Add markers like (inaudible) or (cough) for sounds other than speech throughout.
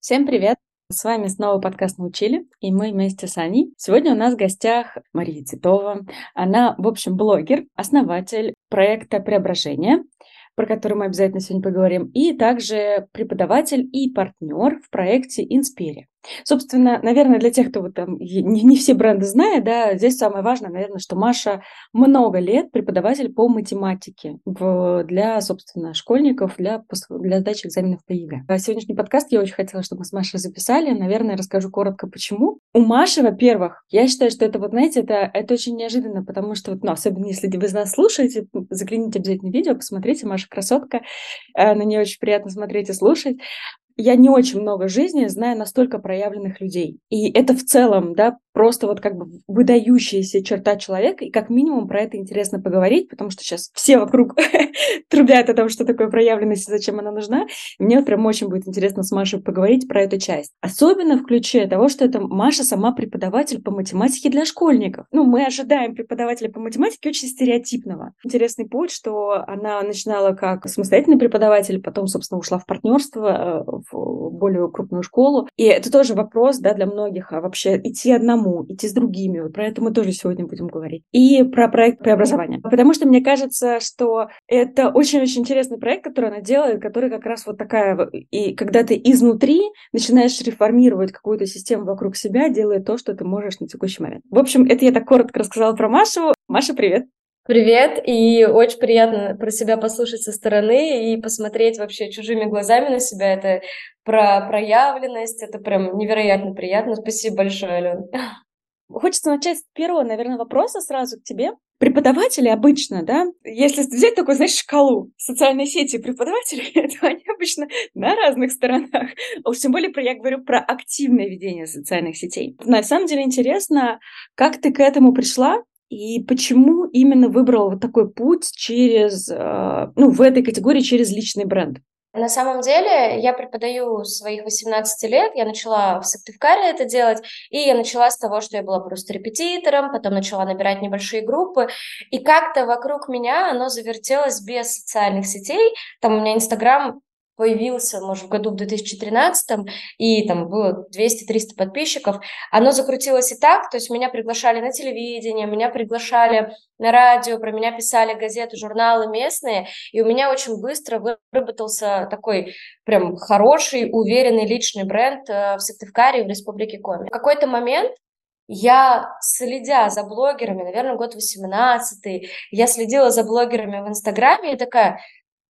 Всем привет! С вами снова подкаст «Научили», и мы вместе с Аней. Сегодня у нас в гостях Мария Титова. Она, в общем, блогер, основатель проекта «Преображение», про который мы обязательно сегодня поговорим, и также преподаватель и партнер в проекте «Инспире». Собственно, наверное, для тех, кто вот там не, не все бренды знает, да, здесь самое важное, наверное, что Маша много лет преподаватель по математике в, для, собственно, школьников, для, для сдачи экзаменов по ЕГЭ. А сегодняшний подкаст я очень хотела, чтобы мы с Машей записали. Наверное, расскажу коротко, почему. У Маши, во-первых, я считаю, что это вот, знаете, это, это очень неожиданно, потому что, вот, ну, особенно если вы нас слушаете, загляните обязательно видео, посмотрите, Маша красотка, э, на нее очень приятно смотреть и слушать я не очень много жизни знаю настолько проявленных людей. И это в целом, да, просто вот как бы выдающаяся черта человека, и как минимум про это интересно поговорить, потому что сейчас все вокруг (laughs) трубят о том, что такое проявленность и зачем она нужна. мне вот прям очень будет интересно с Машей поговорить про эту часть. Особенно в ключе того, что это Маша сама преподаватель по математике для школьников. Ну, мы ожидаем преподавателя по математике очень стереотипного. Интересный путь, что она начинала как самостоятельный преподаватель, потом, собственно, ушла в партнерство, э, в более крупную школу. И это тоже вопрос, да, для многих, а вообще идти одному, идти с другими. Вот про это мы тоже сегодня будем говорить. И про проект преобразования. Потому что мне кажется, что это очень-очень интересный проект, который она делает, который как раз вот такая... И когда ты изнутри начинаешь реформировать какую-то систему вокруг себя, делая то, что ты можешь на текущий момент. В общем, это я так коротко рассказала про Машу. Маша, привет! Привет, и очень приятно про себя послушать со стороны и посмотреть вообще чужими глазами на себя. Это про проявленность, это прям невероятно приятно. Спасибо большое, Ален. (laughs) Хочется начать с первого, наверное, вопроса сразу к тебе. Преподаватели обычно, да, если взять такую, знаешь, шкалу социальной сети преподавателей, (laughs) то они обычно на разных сторонах. Уж тем более я говорю про активное ведение социальных сетей. На самом деле интересно, как ты к этому пришла, и почему именно выбрал вот такой путь через, э, ну, в этой категории через личный бренд? На самом деле, я преподаю своих 18 лет, я начала в Сыктывкаре это делать, и я начала с того, что я была просто репетитором, потом начала набирать небольшие группы, и как-то вокруг меня оно завертелось без социальных сетей, там у меня Инстаграм появился, может, в году в 2013, и там было 200-300 подписчиков, оно закрутилось и так, то есть меня приглашали на телевидение, меня приглашали на радио, про меня писали газеты, журналы местные, и у меня очень быстро выработался такой прям хороший, уверенный личный бренд э, в Сыктывкаре, в Республике Коми. В какой-то момент я, следя за блогерами, наверное, год 18 я следила за блогерами в Инстаграме и такая,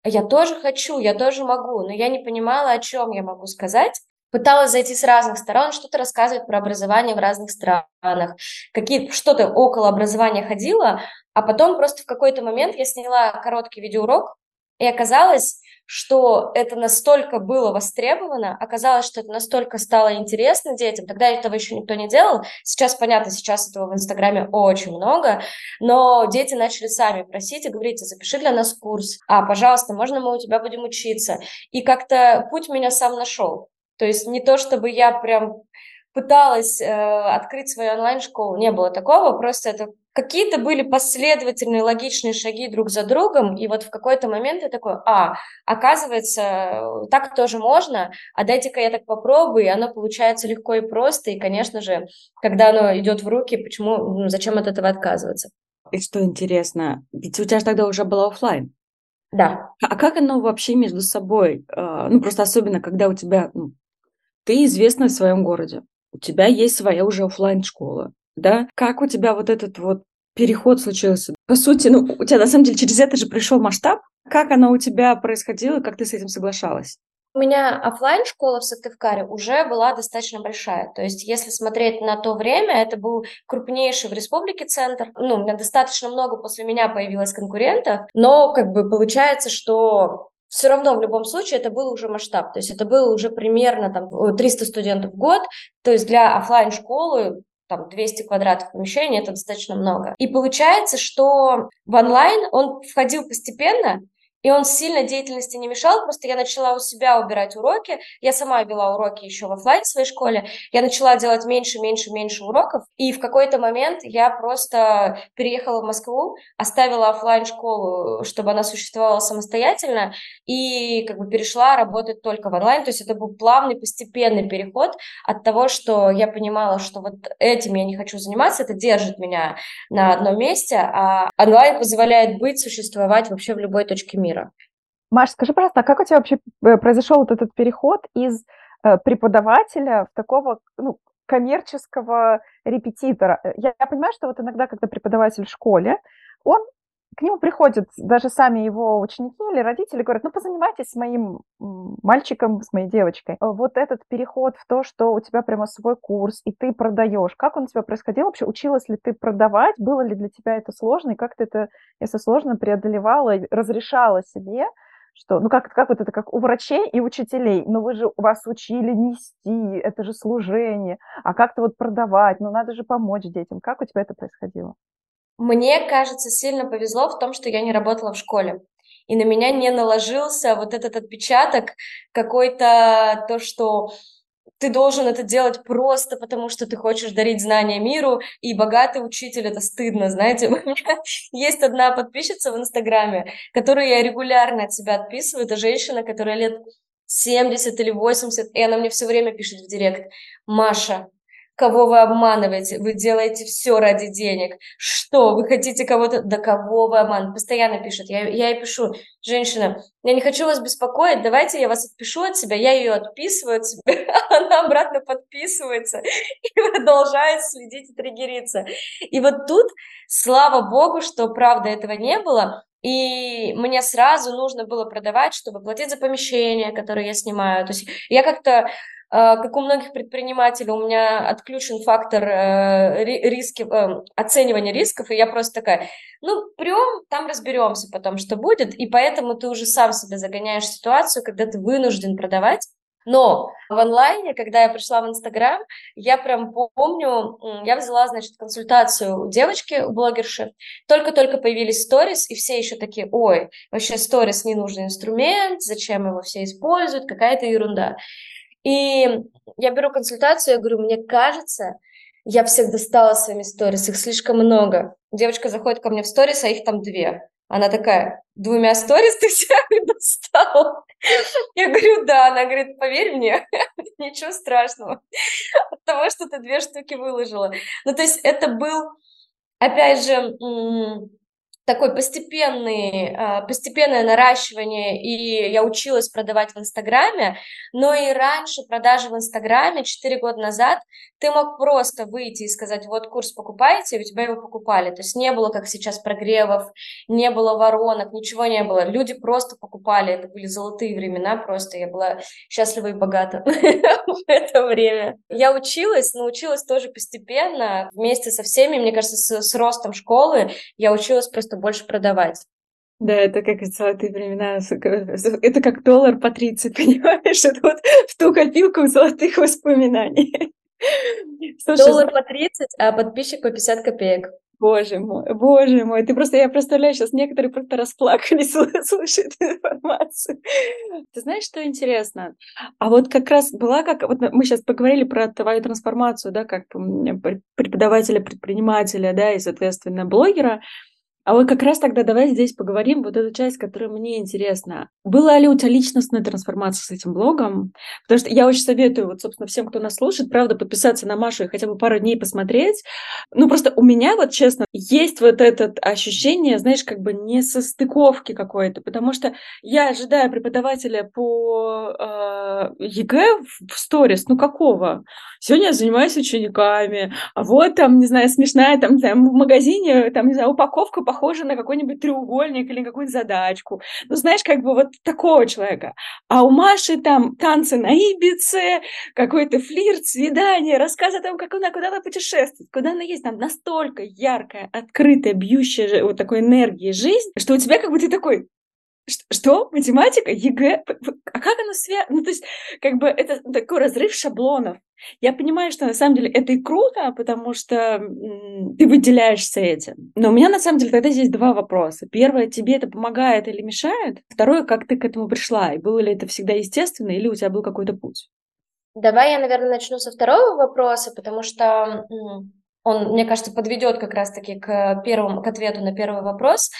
я тоже хочу, я тоже могу, но я не понимала, о чем я могу сказать. Пыталась зайти с разных сторон, что-то рассказывать про образование в разных странах, какие что-то около образования ходила, а потом просто в какой-то момент я сняла короткий видеоурок, и оказалось, что это настолько было востребовано, оказалось, что это настолько стало интересно детям, тогда этого еще никто не делал, сейчас понятно, сейчас этого в Инстаграме очень много, но дети начали сами просить и говорить, запиши для нас курс, а, пожалуйста, можно мы у тебя будем учиться, и как-то путь меня сам нашел, то есть не то, чтобы я прям пыталась э, открыть свою онлайн-школу, не было такого, просто это какие-то были последовательные логичные шаги друг за другом, и вот в какой-то момент я такой, а, оказывается, так тоже можно, а дайте-ка я так попробую, и оно получается легко и просто, и, конечно же, когда оно идет в руки, почему, ну, зачем от этого отказываться? И что интересно, ведь у тебя же тогда уже было офлайн. Да. А как оно вообще между собой? А, ну, просто особенно, когда у тебя, ну, ты известна в своем городе, у тебя есть своя уже офлайн школа да? Как у тебя вот этот вот переход случился? По сути, ну, у тебя на самом деле через это же пришел масштаб. Как оно у тебя происходило, как ты с этим соглашалась? У меня офлайн школа в Сыктывкаре уже была достаточно большая. То есть, если смотреть на то время, это был крупнейший в республике центр. Ну, у меня достаточно много после меня появилось конкурентов, но как бы получается, что все равно в любом случае это был уже масштаб, то есть это было уже примерно там 300 студентов в год, то есть для офлайн школы там 200 квадратов помещения, это достаточно много. И получается, что в онлайн он входил постепенно, и он сильно деятельности не мешал, просто я начала у себя убирать уроки, я сама вела уроки еще в офлайн в своей школе, я начала делать меньше, меньше, меньше уроков, и в какой-то момент я просто переехала в Москву, оставила офлайн школу, чтобы она существовала самостоятельно, и как бы перешла работать только в онлайн, то есть это был плавный, постепенный переход от того, что я понимала, что вот этим я не хочу заниматься, это держит меня на одном месте, а онлайн позволяет быть, существовать вообще в любой точке мира. Маш, скажи, пожалуйста, а как у тебя вообще э, произошел вот этот переход из э, преподавателя в такого ну, коммерческого репетитора? Э, я, я понимаю, что вот иногда, когда преподаватель в школе, он к нему приходят даже сами его ученики или родители, говорят, ну, позанимайтесь с моим мальчиком, с моей девочкой. Вот этот переход в то, что у тебя прямо свой курс, и ты продаешь, как он у тебя происходил вообще? Училась ли ты продавать? Было ли для тебя это сложно? И как ты это, если сложно, преодолевала, разрешала себе? что, ну как, как вот это, как у врачей и учителей, но вы же вас учили нести, это же служение, а как-то вот продавать, ну надо же помочь детям. Как у тебя это происходило? Мне кажется, сильно повезло в том, что я не работала в школе. И на меня не наложился вот этот отпечаток какой-то, то, что ты должен это делать просто потому, что ты хочешь дарить знания миру, и богатый учитель это стыдно, знаете. (laughs) У меня есть одна подписчица в Инстаграме, которую я регулярно от себя отписываю, это женщина, которая лет 70 или 80, и она мне все время пишет в директ, Маша, Кого вы обманываете? Вы делаете все ради денег. Что? Вы хотите кого-то... Да кого вы обманываете? Постоянно пишет. Я, я ей пишу, женщина, я не хочу вас беспокоить, давайте я вас отпишу от себя. Я ее отписываю от себя, (laughs) она обратно подписывается и продолжает следить и триггериться. И вот тут, слава богу, что правда этого не было, и мне сразу нужно было продавать, чтобы платить за помещение, которое я снимаю. То есть я как-то а, как у многих предпринимателей, у меня отключен фактор э, риски, э, оценивания рисков, и я просто такая, ну, прям, там разберемся потом, что будет, и поэтому ты уже сам себя загоняешь в ситуацию, когда ты вынужден продавать, но в онлайне, когда я пришла в Инстаграм, я прям помню, я взяла, значит, консультацию у девочки, у блогерши. Только-только появились сторис, и все еще такие, ой, вообще сторис не нужный инструмент, зачем его все используют, какая-то ерунда. И я беру консультацию, я говорю, мне кажется, я всех достала своими сторис, их слишком много. Девочка заходит ко мне в сторис, а их там две. Она такая, двумя сторис ты всех (laughs) достал? Я говорю, да. Она говорит, поверь мне, (laughs) ничего страшного от того, что ты две штуки выложила. Ну, то есть это был, опять же, такой постепенный, а, постепенное наращивание, и я училась продавать в Инстаграме, но и раньше продажи в Инстаграме, 4 года назад, ты мог просто выйти и сказать, вот курс покупайте, и у тебя его покупали. То есть не было, как сейчас, прогревов, не было воронок, ничего не было. Люди просто покупали, это были золотые времена просто, я была счастлива и богата (laughs) в это время. Я училась, научилась тоже постепенно, вместе со всеми, мне кажется, с ростом школы, я училась просто просто больше продавать. Да, это как золотые времена, это как доллар по 30, (laughs) понимаешь? Это вот в ту копилку золотых воспоминаний. (laughs) Слушай, доллар по 30, а подписчик по 50 копеек. Боже мой, боже мой, ты просто, я представляю, сейчас некоторые просто расплакались, (laughs) слушают информацию. Ты знаешь, что интересно? А вот как раз была как, вот мы сейчас поговорили про твою трансформацию, да, как преподавателя, предпринимателя, да, и, соответственно, блогера. А вот как раз тогда давай здесь поговорим вот эту часть, которая мне интересна. Была ли у тебя личностная трансформация с этим блогом? Потому что я очень советую, вот, собственно, всем, кто нас слушает, правда, подписаться на Машу и хотя бы пару дней посмотреть. Ну, просто у меня, вот честно, есть вот это ощущение, знаешь, как бы несостыковки какой-то, потому что я ожидаю преподавателя по э, ЕГЭ в сторис, ну какого? Сегодня я занимаюсь учениками, а вот там, не знаю, смешная, там, там в магазине, там, не знаю, упаковка по похоже на какой-нибудь треугольник или какую-нибудь задачку. Ну, знаешь, как бы вот такого человека. А у Маши там танцы на Ибице, какой-то флирт, свидание, рассказы о том, как она куда-то путешествует, куда она есть. Там настолько яркая, открытая, бьющая вот такой энергии жизнь, что у тебя как бы ты такой, что? Математика? ЕГЭ? А как оно связано? Ну, то есть, как бы это такой разрыв шаблонов. Я понимаю, что на самом деле это и круто, потому что ты выделяешься этим. Но у меня на самом деле тогда здесь два вопроса. Первое, тебе это помогает или мешает? Второе, как ты к этому пришла? И было ли это всегда естественно, или у тебя был какой-то путь? Давай я, наверное, начну со второго вопроса, потому что он, мне кажется, подведет как раз-таки к первому, к ответу на первый вопрос.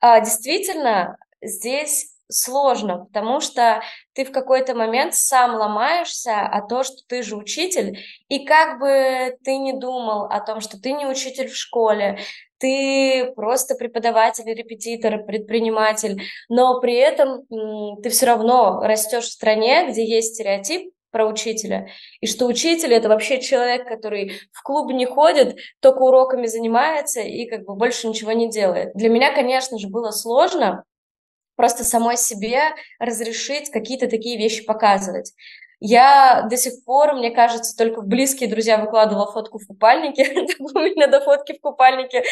А, действительно, здесь сложно, потому что ты в какой-то момент сам ломаешься о том, что ты же учитель, и как бы ты не думал о том, что ты не учитель в школе, ты просто преподаватель, репетитор, предприниматель, но при этом ты все равно растешь в стране, где есть стереотип про учителя, и что учитель это вообще человек, который в клуб не ходит, только уроками занимается и как бы больше ничего не делает. Для меня, конечно же, было сложно, просто самой себе разрешить какие-то такие вещи показывать. Я до сих пор, мне кажется, только в близкие друзья выкладывала фотку в купальнике. (laughs) У меня до фотки в купальнике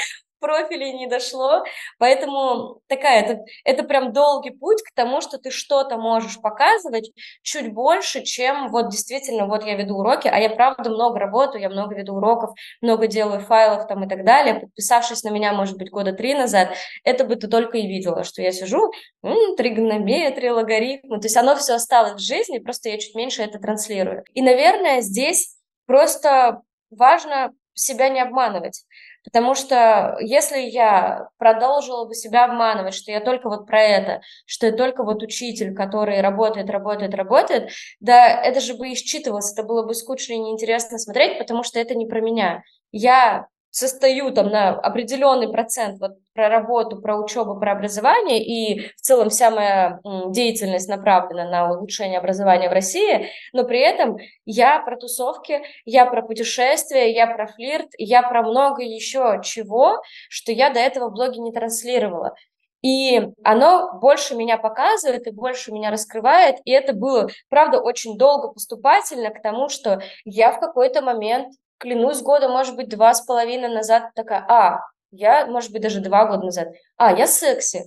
профилей не дошло, поэтому такая, это, это прям долгий путь к тому, что ты что-то можешь показывать чуть больше, чем вот действительно, вот я веду уроки, а я правда много работаю, я много веду уроков, много делаю файлов там и так далее, подписавшись на меня, может быть, года три назад, это бы ты только и видела, что я сижу, м-м, тригонометрия, логарифмы, то есть оно все осталось в жизни, просто я чуть меньше это транслирую. И, наверное, здесь просто важно себя не обманывать. Потому что если я продолжила бы себя обманывать, что я только вот про это, что я только вот учитель, который работает, работает, работает, да это же бы исчитывалось, это было бы скучно и неинтересно смотреть, потому что это не про меня. Я состою там на определенный процент вот про работу, про учебу, про образование, и в целом вся моя деятельность направлена на улучшение образования в России, но при этом я про тусовки, я про путешествия, я про флирт, я про много еще чего, что я до этого в блоге не транслировала. И оно больше меня показывает и больше меня раскрывает. И это было, правда, очень долго поступательно к тому, что я в какой-то момент клянусь, года, может быть, два с половиной назад такая, а, я, может быть, даже два года назад, а, я секси.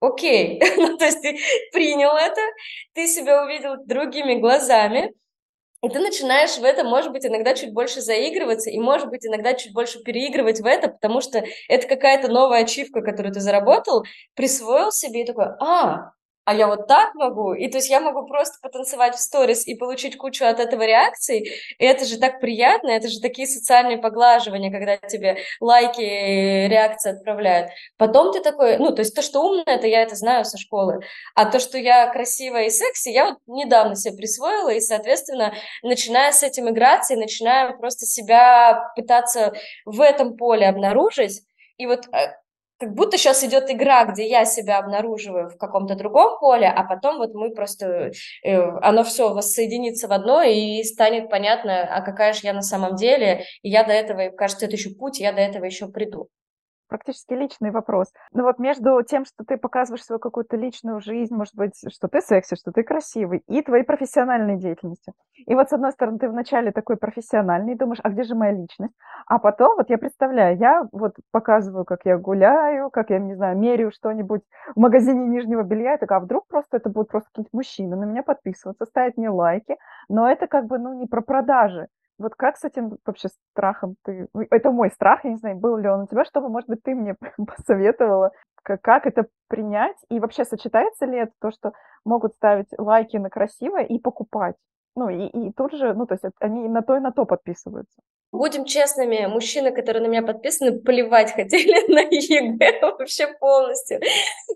Окей, (laughs) ну, то есть ты принял это, ты себя увидел другими глазами, и ты начинаешь в это, может быть, иногда чуть больше заигрываться, и, может быть, иногда чуть больше переигрывать в это, потому что это какая-то новая ачивка, которую ты заработал, присвоил себе и такой, а, а я вот так могу, и то есть я могу просто потанцевать в сторис и получить кучу от этого реакций, и это же так приятно, это же такие социальные поглаживания, когда тебе лайки, реакции отправляют. Потом ты такой, ну, то есть то, что умно, это я это знаю со школы, а то, что я красивая и секси, я вот недавно себе присвоила, и, соответственно, начиная с этим играться и начинаю просто себя пытаться в этом поле обнаружить, и вот э, как будто сейчас идет игра, где я себя обнаруживаю в каком-то другом поле, а потом вот мы просто, э, оно все воссоединится в одно и станет понятно, а какая же я на самом деле, и я до этого, кажется, это еще путь, я до этого еще приду практически личный вопрос. Но вот между тем, что ты показываешь свою какую-то личную жизнь, может быть, что ты секси, что ты красивый, и твоей профессиональной деятельностью. И вот, с одной стороны, ты вначале такой профессиональный, думаешь, а где же моя личность? А потом, вот я представляю, я вот показываю, как я гуляю, как я, не знаю, меряю что-нибудь в магазине нижнего белья, я такая, а вдруг просто это будут просто какие-то мужчины на меня подписываться, ставить мне лайки, но это как бы, ну, не про продажи, вот как с этим вообще страхом ты... Ну, это мой страх, я не знаю, был ли он у тебя, чтобы, может быть, ты мне (laughs) посоветовала, как, это принять, и вообще сочетается ли это то, что могут ставить лайки на красивое и покупать? Ну, и, и тут же, ну, то есть они на то и на то подписываются. Будем честными, мужчины, которые на меня подписаны, плевать (laughs) хотели на (laughs) ЕГЭ вообще полностью.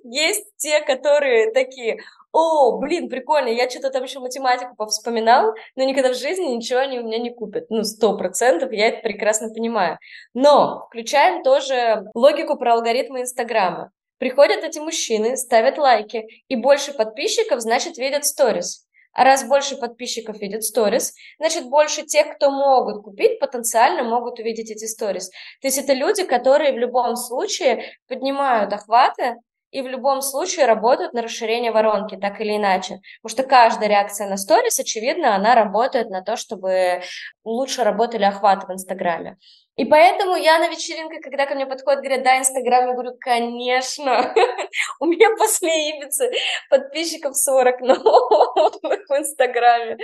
Есть те, которые такие, о, блин, прикольно, я что-то там еще математику повспоминал, но никогда в жизни ничего они у меня не купят. Ну, сто процентов, я это прекрасно понимаю. Но включаем тоже логику про алгоритмы Инстаграма. Приходят эти мужчины, ставят лайки, и больше подписчиков, значит, видят сторис. А раз больше подписчиков видят сторис, значит, больше тех, кто могут купить, потенциально могут увидеть эти сторис. То есть это люди, которые в любом случае поднимают охваты, и в любом случае работают на расширение воронки, так или иначе. Потому что каждая реакция на сторис, очевидно, она работает на то, чтобы лучше работали охваты в Инстаграме. И поэтому я на вечеринках, когда ко мне подходят, говорят, да, Инстаграм, я говорю, конечно, (laughs) у меня после Ибицы подписчиков 40 новых в Инстаграме,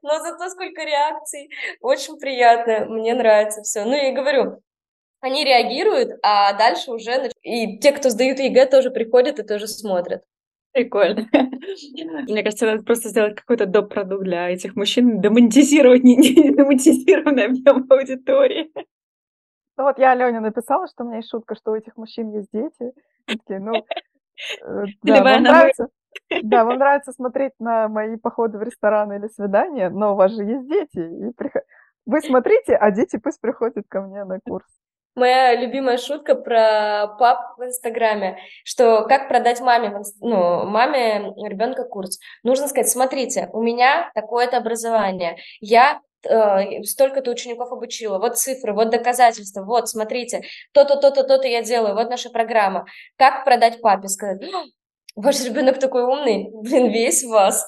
но зато сколько реакций, очень приятно, мне нравится все. Ну, я говорю, они реагируют, а дальше уже... И те, кто сдают ЕГЭ, тоже приходят и тоже смотрят. Прикольно. (laughs) Мне кажется, надо просто сделать какой-то доп. продукт для этих мужчин, да монетизировать не, не демонетизированный объем аудитории. Ну вот я Алене написала, что у меня есть шутка, что у этих мужчин есть дети. такие, ну, э, (laughs) да, вам нравится, (laughs) да, вам нравится смотреть на мои походы в рестораны или свидания, но у вас же есть дети. И приход... Вы смотрите, а дети пусть приходят ко мне на курс моя любимая шутка про пап в Инстаграме, что как продать маме, ну, маме ребенка курс. Нужно сказать, смотрите, у меня такое-то образование, я э, столько-то учеников обучила, вот цифры, вот доказательства, вот, смотрите, то-то, то-то, то-то я делаю, вот наша программа. Как продать папе? Сказать, ваш ребенок такой умный, блин, весь вас.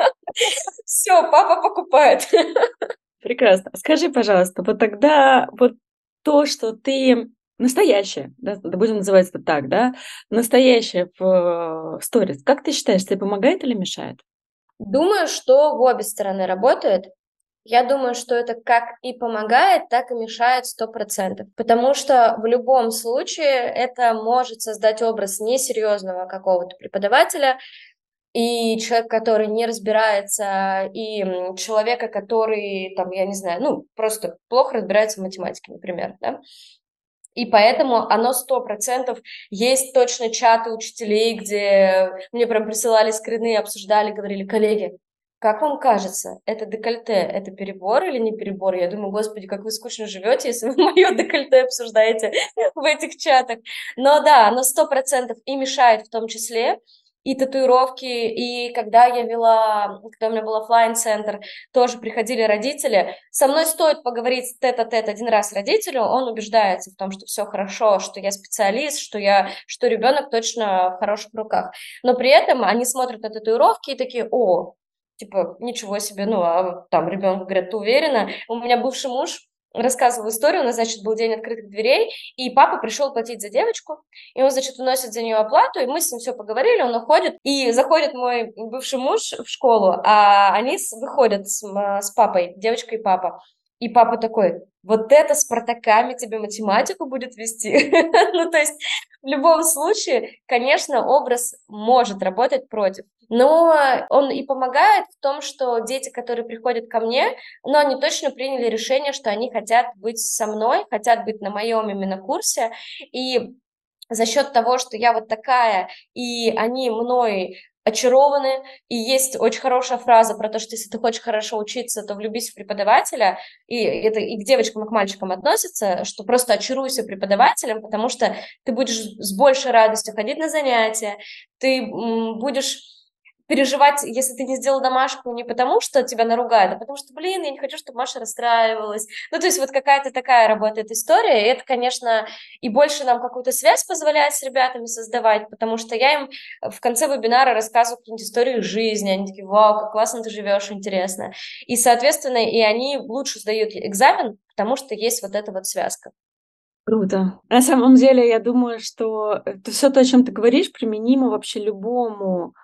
(laughs) Все, папа покупает. (laughs) Прекрасно. Скажи, пожалуйста, вот тогда вот то, что ты настоящая, да, будем называть это так, да, настоящая в сторис, как ты считаешь, тебе помогает или мешает? Думаю, что в обе стороны работает. Я думаю, что это как и помогает, так и мешает сто процентов, потому что в любом случае это может создать образ несерьезного какого-то преподавателя, и человек, который не разбирается, и человека, который, там, я не знаю, ну, просто плохо разбирается в математике, например, да, и поэтому оно сто процентов есть точно чаты учителей, где мне прям присылали скрины, обсуждали, говорили, коллеги, как вам кажется, это декольте, это перебор или не перебор? Я думаю, господи, как вы скучно живете, если вы (laughs) мое декольте обсуждаете в этих чатах. Но да, оно сто процентов и мешает в том числе, и татуировки, и когда я вела, когда у меня был офлайн центр тоже приходили родители. Со мной стоит поговорить тет-а-тет один раз родителю, он убеждается в том, что все хорошо, что я специалист, что я, что ребенок точно в хороших руках. Но при этом они смотрят на татуировки и такие, о, типа, ничего себе, ну, а там ребенок говорит, ты уверена? У меня бывший муж, рассказывал историю, у нас, значит, был день открытых дверей, и папа пришел платить за девочку, и он, значит, уносит за нее оплату, и мы с ним все поговорили, он уходит, и заходит мой бывший муж в школу, а они выходят с, с папой, девочка и папа, и папа такой, вот это с протоками тебе математику будет вести. (laughs) ну, то есть в любом случае, конечно, образ может работать против. Но он и помогает в том, что дети, которые приходят ко мне, но они точно приняли решение, что они хотят быть со мной, хотят быть на моем именно курсе. И за счет того, что я вот такая, и они мной очарованы, и есть очень хорошая фраза про то, что если ты хочешь хорошо учиться, то влюбись в преподавателя, и это и к девочкам, и к мальчикам относится, что просто очаруйся преподавателем, потому что ты будешь с большей радостью ходить на занятия, ты будешь переживать, если ты не сделал домашку не потому, что тебя наругают, а потому что, блин, я не хочу, чтобы Маша расстраивалась. Ну, то есть вот какая-то такая работает история, и это, конечно, и больше нам какую-то связь позволяет с ребятами создавать, потому что я им в конце вебинара рассказываю какие-нибудь истории жизни, они такие, вау, как классно ты живешь, интересно. И, соответственно, и они лучше сдают экзамен, потому что есть вот эта вот связка. Круто. На самом деле, я думаю, что все то, о чем ты говоришь, применимо вообще любому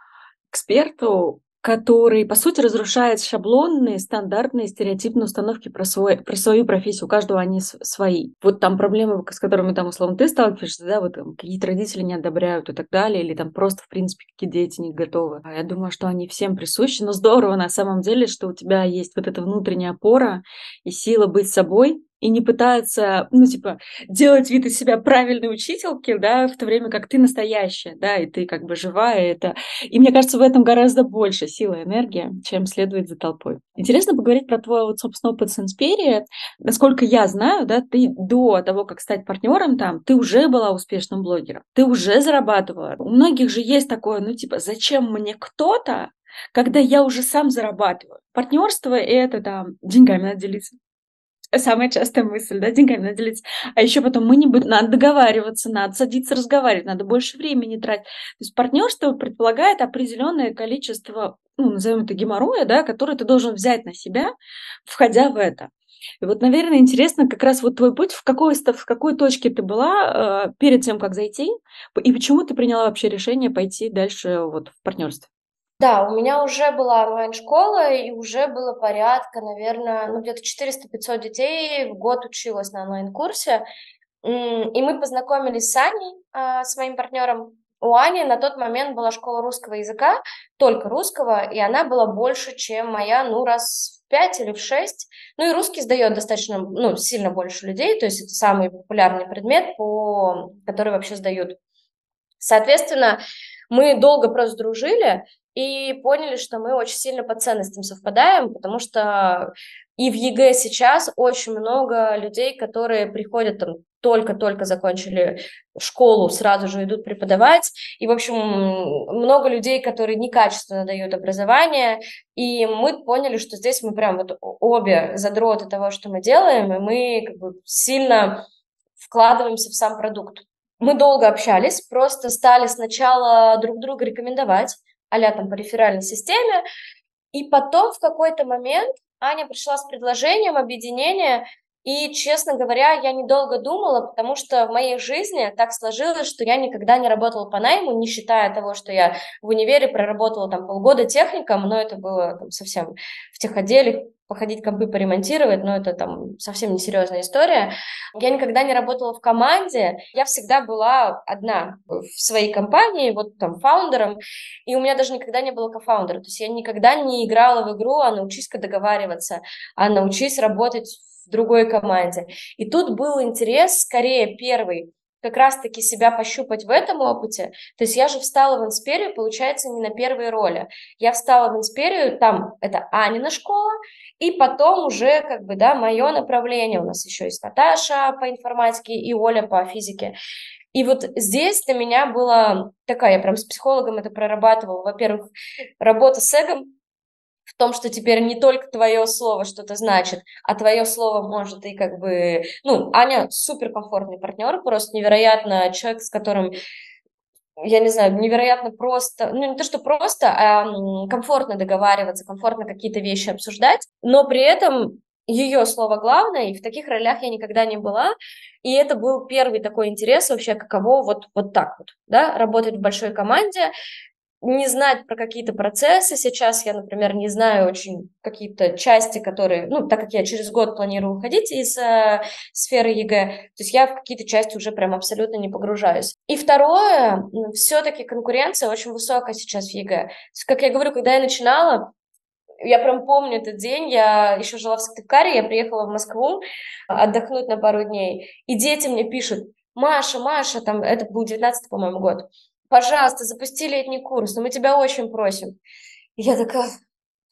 эксперту, который, по сути, разрушает шаблонные, стандартные, стереотипные установки про, свой, про свою профессию. У каждого они свои. Вот там проблемы, с которыми там, условно, ты сталкиваешься, да, вот какие-то родители не одобряют и так далее, или там просто, в принципе, какие дети не готовы. А я думаю, что они всем присущи, но здорово на самом деле, что у тебя есть вот эта внутренняя опора и сила быть собой, и не пытается, ну, типа, делать вид из себя правильной учительки, да, в то время как ты настоящая, да, и ты как бы живая, это... И мне кажется, в этом гораздо больше сила и энергия, чем следует за толпой. Интересно поговорить про твой, вот, собственно, опыт с Инсперии. Насколько я знаю, да, ты до того, как стать партнером там, ты уже была успешным блогером, ты уже зарабатывала. У многих же есть такое, ну, типа, зачем мне кто-то, когда я уже сам зарабатываю. Партнерство это там деньгами надо делиться самая частая мысль, да, деньгами надо делиться. А еще потом мы не будем, надо договариваться, надо садиться разговаривать, надо больше времени тратить. То есть партнерство предполагает определенное количество, ну, назовем это геморроя, да, которое ты должен взять на себя, входя в это. И вот, наверное, интересно как раз вот твой путь, в какой, в какой точке ты была э, перед тем, как зайти, и почему ты приняла вообще решение пойти дальше вот в партнерстве? Да, у меня уже была онлайн-школа, и уже было порядка, наверное, ну, где-то 400-500 детей в год училась на онлайн-курсе. И мы познакомились с Аней, а, с моим партнером. У Ани на тот момент была школа русского языка, только русского, и она была больше, чем моя, ну, раз в пять или в шесть. Ну, и русский сдает достаточно, ну, сильно больше людей, то есть это самый популярный предмет, по, который вообще сдают. Соответственно, мы долго просто дружили, и поняли, что мы очень сильно по ценностям совпадаем, потому что и в ЕГЭ сейчас очень много людей, которые приходят там только-только закончили школу, сразу же идут преподавать. И, в общем, много людей, которые некачественно дают образование. И мы поняли, что здесь мы прям вот обе задроты того, что мы делаем, и мы как бы сильно вкладываемся в сам продукт. Мы долго общались, просто стали сначала друг друга рекомендовать, а там по реферальной системе. И потом в какой-то момент Аня пришла с предложением объединения, и, честно говоря, я недолго думала, потому что в моей жизни так сложилось, что я никогда не работала по найму, не считая того, что я в универе проработала там полгода техником, но это было там, совсем в техотделе, походить компы поремонтировать, но это там совсем несерьезная история. Я никогда не работала в команде, я всегда была одна в своей компании, вот там фаундером, и у меня даже никогда не было кофаундера, то есть я никогда не играла в игру, а научись-ка договариваться, а научись работать в другой команде. И тут был интерес скорее первый, как раз-таки себя пощупать в этом опыте. То есть я же встала в инсперию, получается, не на первой роли. Я встала в инсперию, там это Анина школа, и потом уже, как бы, да, мое направление. У нас еще есть Наташа по информатике и Оля по физике. И вот здесь для меня была такая, я прям с психологом это прорабатывала. Во-первых, работа с эгом, в том, что теперь не только твое слово что-то значит, а твое слово может и как бы... Ну, Аня суперкомфортный партнер, просто невероятно человек, с которым я не знаю, невероятно просто, ну не то, что просто, а комфортно договариваться, комфортно какие-то вещи обсуждать, но при этом ее слово главное, и в таких ролях я никогда не была, и это был первый такой интерес вообще, каково вот, вот так вот, да, работать в большой команде, не знать про какие-то процессы. Сейчас я, например, не знаю очень какие-то части, которые, ну, так как я через год планирую уходить из э, сферы ЕГЭ, то есть я в какие-то части уже прям абсолютно не погружаюсь. И второе, все-таки конкуренция очень высокая сейчас в ЕГЭ. Есть, как я говорю, когда я начинала, я прям помню этот день, я еще жила в Сыктывкаре, я приехала в Москву отдохнуть на пару дней, и дети мне пишут, Маша, Маша, там, это был 19 по-моему, год, пожалуйста, запусти летний курс, но мы тебя очень просим. И я такая,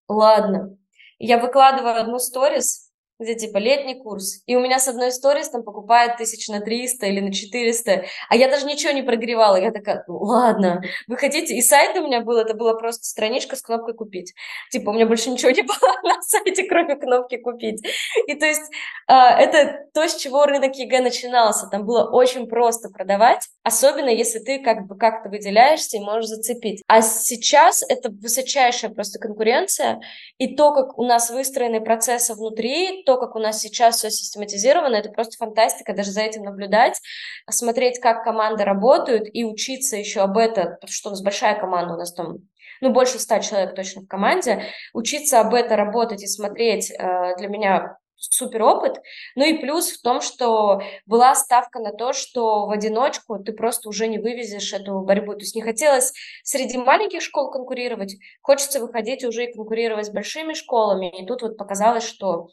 ладно. Я выкладываю одну сторис, где типа летний курс, и у меня с одной сторис там покупает тысяч на 300 или на 400, а я даже ничего не прогревала, я такая, ну, ладно, вы хотите, и сайт у меня был, это была просто страничка с кнопкой купить, типа у меня больше ничего не было (laughs) на сайте, кроме кнопки купить, и то есть э, это то, с чего рынок ЕГЭ начинался, там было очень просто продавать, особенно если ты как бы как-то выделяешься и можешь зацепить, а сейчас это высочайшая просто конкуренция, и то, как у нас выстроены процессы внутри, то, как у нас сейчас все систематизировано, это просто фантастика, даже за этим наблюдать, смотреть, как команды работают и учиться еще об этом, потому что у нас большая команда, у нас там ну, больше ста человек точно в команде, учиться об этом работать и смотреть э, для меня супер опыт. Ну и плюс в том, что была ставка на то, что в одиночку ты просто уже не вывезешь эту борьбу. То есть не хотелось среди маленьких школ конкурировать, хочется выходить уже и конкурировать с большими школами. И тут вот показалось, что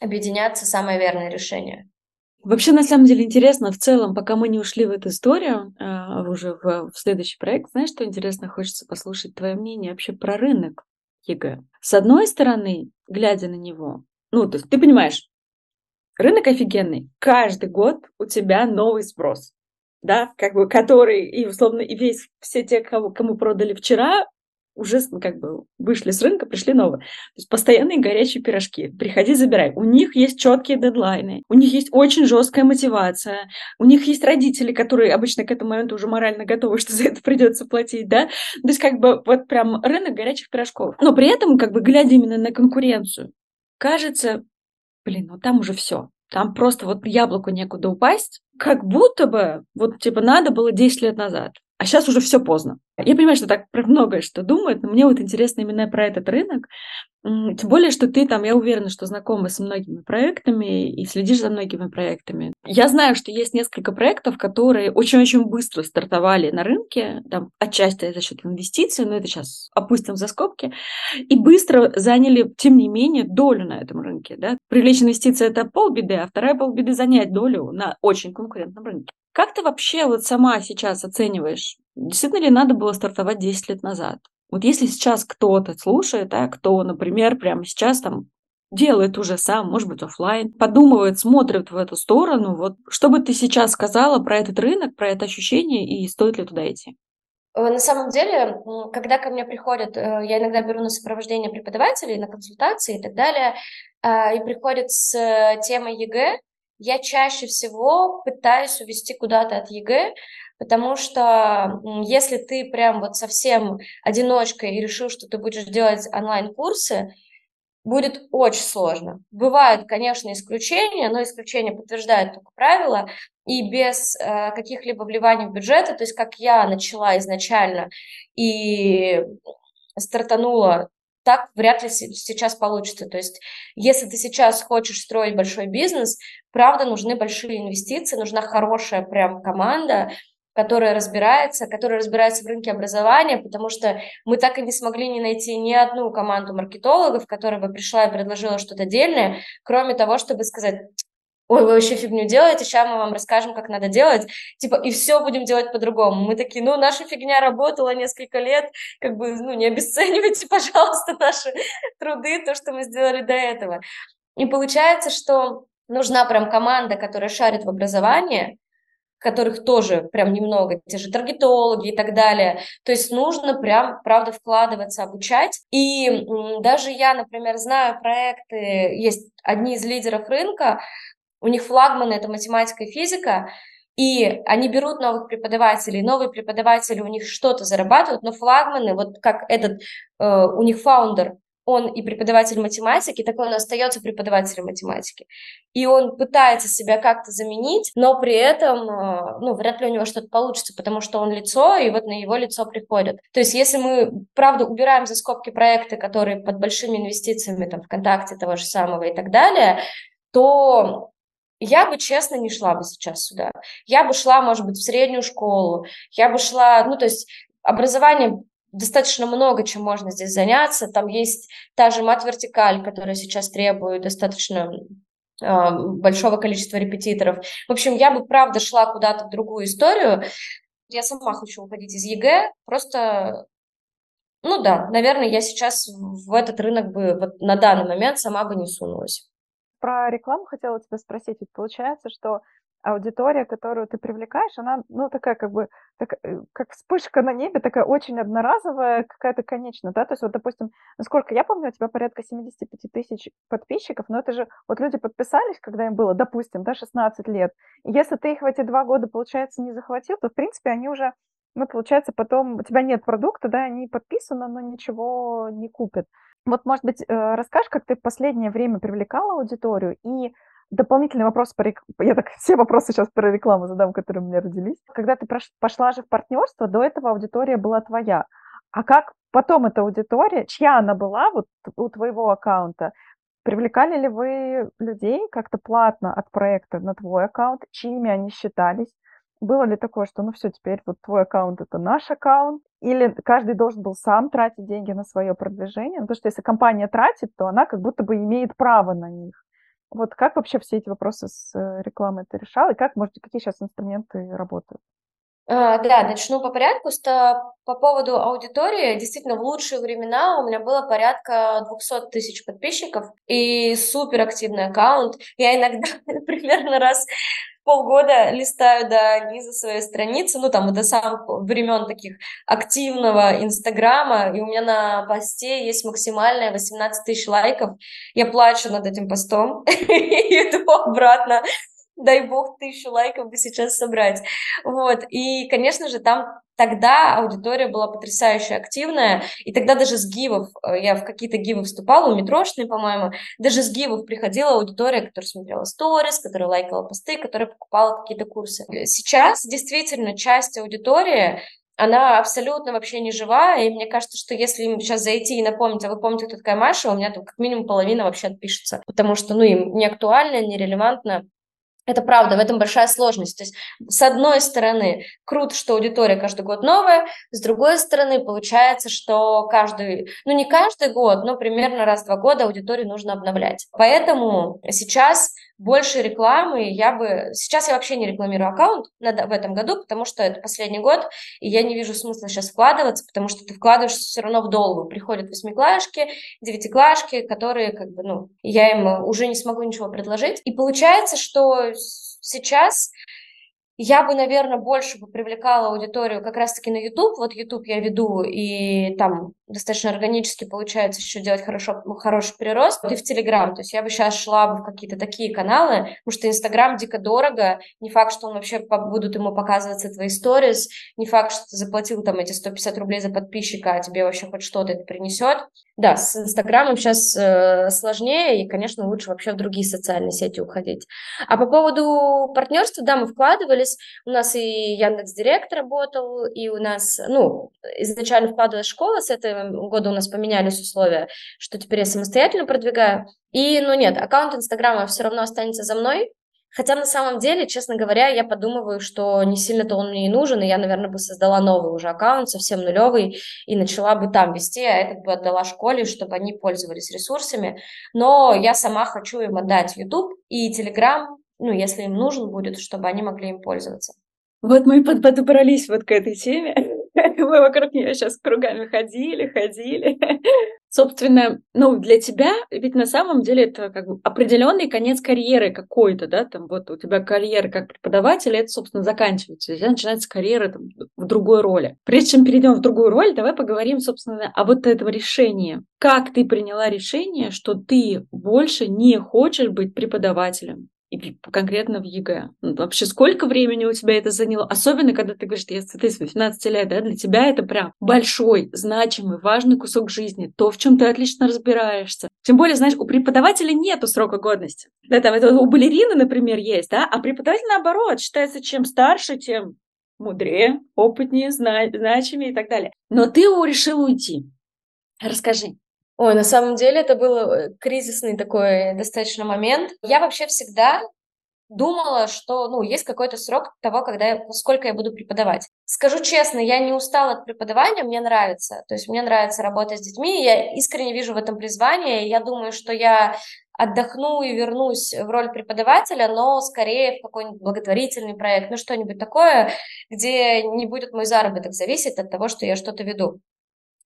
объединяться самое верное решение. Вообще, на самом деле, интересно в целом, пока мы не ушли в эту историю, э, уже в, в следующий проект, знаешь, что интересно, хочется послушать твое мнение вообще про рынок ЕГЭ. С одной стороны, глядя на него, ну, то есть ты понимаешь, рынок офигенный, каждый год у тебя новый спрос, да, как бы, который, и условно, и весь, все те, кого, кому продали вчера, уже как бы вышли с рынка, пришли новые. То есть постоянные горячие пирожки. Приходи, забирай. У них есть четкие дедлайны, у них есть очень жесткая мотивация, у них есть родители, которые обычно к этому моменту уже морально готовы, (laughs) что за это придется платить, да. То есть как бы вот прям рынок горячих пирожков. Но при этом, как бы глядя именно на конкуренцию, кажется, блин, ну там уже все. Там просто вот яблоку некуда упасть, как будто бы вот типа надо было 10 лет назад. А сейчас уже все поздно. Я понимаю, что так про многое что думают, но мне вот интересно именно про этот рынок. Тем более, что ты там, я уверена, что знакома с многими проектами и следишь за многими проектами. Я знаю, что есть несколько проектов, которые очень-очень быстро стартовали на рынке, там, отчасти за счет инвестиций, но это сейчас опустим за скобки, и быстро заняли, тем не менее, долю на этом рынке. Да? Привлечь инвестиции – это полбеды, а вторая полбеды – занять долю на очень конкурентном рынке. Как ты вообще вот сама сейчас оцениваешь, действительно ли надо было стартовать 10 лет назад? Вот если сейчас кто-то слушает, да, кто, например, прямо сейчас там делает уже сам, может быть, офлайн, подумывает, смотрит в эту сторону, вот что бы ты сейчас сказала про этот рынок, про это ощущение и стоит ли туда идти? Э, на самом деле, когда ко мне приходят, э, я иногда беру на сопровождение преподавателей, на консультации и так далее, э, и приходят с темой ЕГЭ, я чаще всего пытаюсь увести куда-то от ЕГЭ, потому что если ты прям вот совсем одиночка и решил, что ты будешь делать онлайн-курсы, будет очень сложно. Бывают, конечно, исключения, но исключения подтверждают только правила, и без э, каких-либо вливаний в бюджеты, то есть как я начала изначально и стартанула так вряд ли сейчас получится. То есть, если ты сейчас хочешь строить большой бизнес, правда, нужны большие инвестиции, нужна хорошая прям команда, которая разбирается, которая разбирается в рынке образования, потому что мы так и не смогли не найти ни одну команду маркетологов, которая бы пришла и предложила что-то дельное, кроме того, чтобы сказать, ой, вы вообще фигню делаете, сейчас мы вам расскажем, как надо делать, типа, и все будем делать по-другому. Мы такие, ну, наша фигня работала несколько лет, как бы, ну, не обесценивайте, (laughs) пожалуйста, наши труды, то, что мы сделали до этого. И получается, что нужна прям команда, которая шарит в образовании, которых тоже прям немного, те же таргетологи и так далее. То есть нужно прям, правда, вкладываться, обучать. И даже я, например, знаю проекты, есть одни из лидеров рынка, у них флагманы – это математика и физика, и они берут новых преподавателей, новые преподаватели у них что-то зарабатывают, но флагманы, вот как этот, э, у них фаундер, он и преподаватель математики, так он остается преподавателем математики. И он пытается себя как-то заменить, но при этом, э, ну, вряд ли у него что-то получится, потому что он лицо, и вот на его лицо приходят. То есть если мы, правда, убираем за скобки проекты, которые под большими инвестициями, там, ВКонтакте того же самого и так далее, то я бы, честно, не шла бы сейчас сюда. Я бы шла, может быть, в среднюю школу. Я бы шла, ну, то есть образование достаточно много чем можно здесь заняться. Там есть та же мат-вертикаль, которая сейчас требует достаточно э, большого количества репетиторов. В общем, я бы, правда, шла куда-то в другую историю. Я сама хочу уходить из ЕГЭ, просто ну да, наверное, я сейчас в этот рынок бы вот на данный момент сама бы не сунулась про рекламу хотела тебя спросить. Ведь получается, что аудитория, которую ты привлекаешь, она, ну, такая как бы, так, э, как вспышка на небе, такая очень одноразовая, какая-то конечная, да, то есть вот, допустим, насколько я помню, у тебя порядка 75 тысяч подписчиков, но это же, вот люди подписались, когда им было, допустим, да, 16 лет, и если ты их в эти два года, получается, не захватил, то, в принципе, они уже, ну, получается, потом, у тебя нет продукта, да, они подписаны, но ничего не купят. Вот, может быть, э, расскажешь, как ты в последнее время привлекала аудиторию и дополнительный вопрос по рек... Я так (laughs) все вопросы сейчас про рекламу задам, которые у меня родились. Когда ты пошла же в партнерство, до этого аудитория была твоя. А как потом эта аудитория, чья она была вот у твоего аккаунта? Привлекали ли вы людей как-то платно от проекта на твой аккаунт? Чьими они считались? Было ли такое, что ну все, теперь вот твой аккаунт это наш аккаунт? Или каждый должен был сам тратить деньги на свое продвижение? Ну, потому что если компания тратит, то она как будто бы имеет право на них. Вот как вообще все эти вопросы с э, рекламой ты решал? И как, может, какие сейчас инструменты работают? А, да, начну по порядку. По поводу аудитории, действительно, в лучшие времена у меня было порядка 200 тысяч подписчиков и супер активный аккаунт. Я иногда (laughs) примерно раз полгода листаю до низа своей страницы, ну, там, до самых времен таких активного Инстаграма, и у меня на посте есть максимальное 18 тысяч лайков. Я плачу над этим постом. (laughs) И иду обратно. Дай бог, тысячу лайков бы сейчас собрать. Вот, и, конечно же, там тогда аудитория была потрясающе активная, и тогда даже с гивов, э, я в какие-то гивы вступала, у метрошной, по-моему, даже с гивов приходила аудитория, которая смотрела сторис, которая лайкала посты, которая покупала какие-то курсы. Сейчас действительно часть аудитории она абсолютно вообще не живая, и мне кажется, что если им сейчас зайти и напомнить, а вы помните, кто такая Маша, у меня там как минимум половина вообще отпишется, потому что, ну, им не актуально, не релевантно, это правда, в этом большая сложность. То есть, с одной стороны, круто, что аудитория каждый год новая, с другой стороны, получается, что каждый, ну не каждый год, но примерно раз в два года аудиторию нужно обновлять. Поэтому сейчас больше рекламы я бы... Сейчас я вообще не рекламирую аккаунт в этом году, потому что это последний год, и я не вижу смысла сейчас вкладываться, потому что ты вкладываешься все равно в долгу. Приходят восьмиклашки, девятиклашки, которые как бы, ну, я им уже не смогу ничего предложить. И получается, что сейчас я бы, наверное, больше бы привлекала аудиторию как раз-таки на YouTube. Вот YouTube я веду, и там достаточно органически получается еще делать хорошо, хороший прирост. И в Telegram, то есть я бы сейчас шла бы в какие-то такие каналы, потому что Instagram дико дорого. Не факт, что он вообще будут ему показываться твои сторис. Не факт, что ты заплатил там эти 150 рублей за подписчика, а тебе вообще хоть что-то это принесет. Да, с Инстаграмом сейчас э, сложнее, и, конечно, лучше вообще в другие социальные сети уходить. А по поводу партнерства, да, мы вкладывались. У нас и Яндекс Директ работал, и у нас, ну, изначально вкладывалась школа, с этого года у нас поменялись условия, что теперь я самостоятельно продвигаю. И, ну нет, аккаунт Инстаграма все равно останется за мной, Хотя на самом деле, честно говоря, я подумываю, что не сильно-то он мне и нужен, и я, наверное, бы создала новый уже аккаунт, совсем нулевый, и начала бы там вести, а этот бы отдала школе, чтобы они пользовались ресурсами. Но я сама хочу им отдать YouTube и Telegram, ну, если им нужен будет, чтобы они могли им пользоваться. Вот мы подобрались вот к этой теме. (laughs) Мы вокруг нее сейчас кругами ходили, ходили. (laughs) Собственно, ну, для тебя, ведь на самом деле это как бы определенный конец карьеры какой-то, да, там вот у тебя карьера как преподавателя, это, собственно, заканчивается, у тебя начинается карьера там, в другой роли. Прежде чем перейдем в другую роль, давай поговорим, собственно, о вот этом решении. Как ты приняла решение, что ты больше не хочешь быть преподавателем? Конкретно в ЕГЭ. Ну, вообще, сколько времени у тебя это заняло? Особенно, когда ты говоришь, если ты с 18 лет, да, для тебя это прям большой, значимый, важный кусок жизни, то, в чем ты отлично разбираешься. Тем более, знаешь, у преподавателя нету срока годности. Да, там это у балерины, например, есть, да, а преподаватель, наоборот, считается, чем старше, тем мудрее, опытнее, зна- значимее и так далее. Но ты решил уйти. Расскажи. Ой, на самом деле это был э, кризисный такой достаточно момент. Я вообще всегда думала, что, ну, есть какой-то срок того, когда я, сколько я буду преподавать. Скажу честно, я не устала от преподавания, мне нравится. То есть мне нравится работать с детьми, я искренне вижу в этом призвание. Я думаю, что я отдохну и вернусь в роль преподавателя, но скорее в какой-нибудь благотворительный проект, ну что-нибудь такое, где не будет мой заработок зависеть от того, что я что-то веду.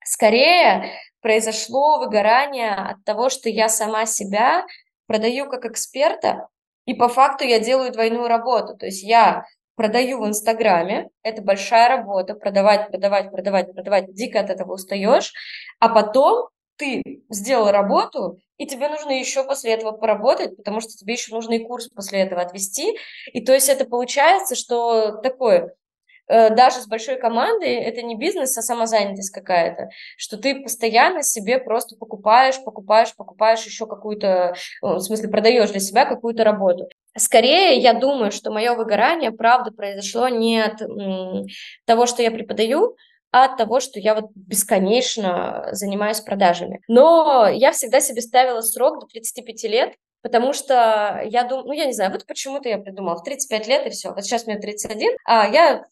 Скорее произошло выгорание от того, что я сама себя продаю как эксперта, и по факту я делаю двойную работу. То есть я продаю в Инстаграме, это большая работа, продавать, продавать, продавать, продавать, дико от этого устаешь, а потом ты сделал работу, и тебе нужно еще после этого поработать, потому что тебе еще нужно и курс после этого отвести. И то есть это получается, что такое Э, даже с большой командой это не бизнес, а самозанятость какая-то, что ты постоянно себе просто покупаешь, покупаешь, покупаешь еще какую-то, в смысле продаешь для себя какую-то работу. Скорее, я думаю, что мое выгорание, правда, произошло не от того, что я преподаю, а от того, что я вот бесконечно занимаюсь продажами. Но я всегда себе ставила срок до 35 лет, Потому что я думаю, ну, я не знаю, вот почему-то я придумала в 35 лет и все. Вот сейчас мне 31, а я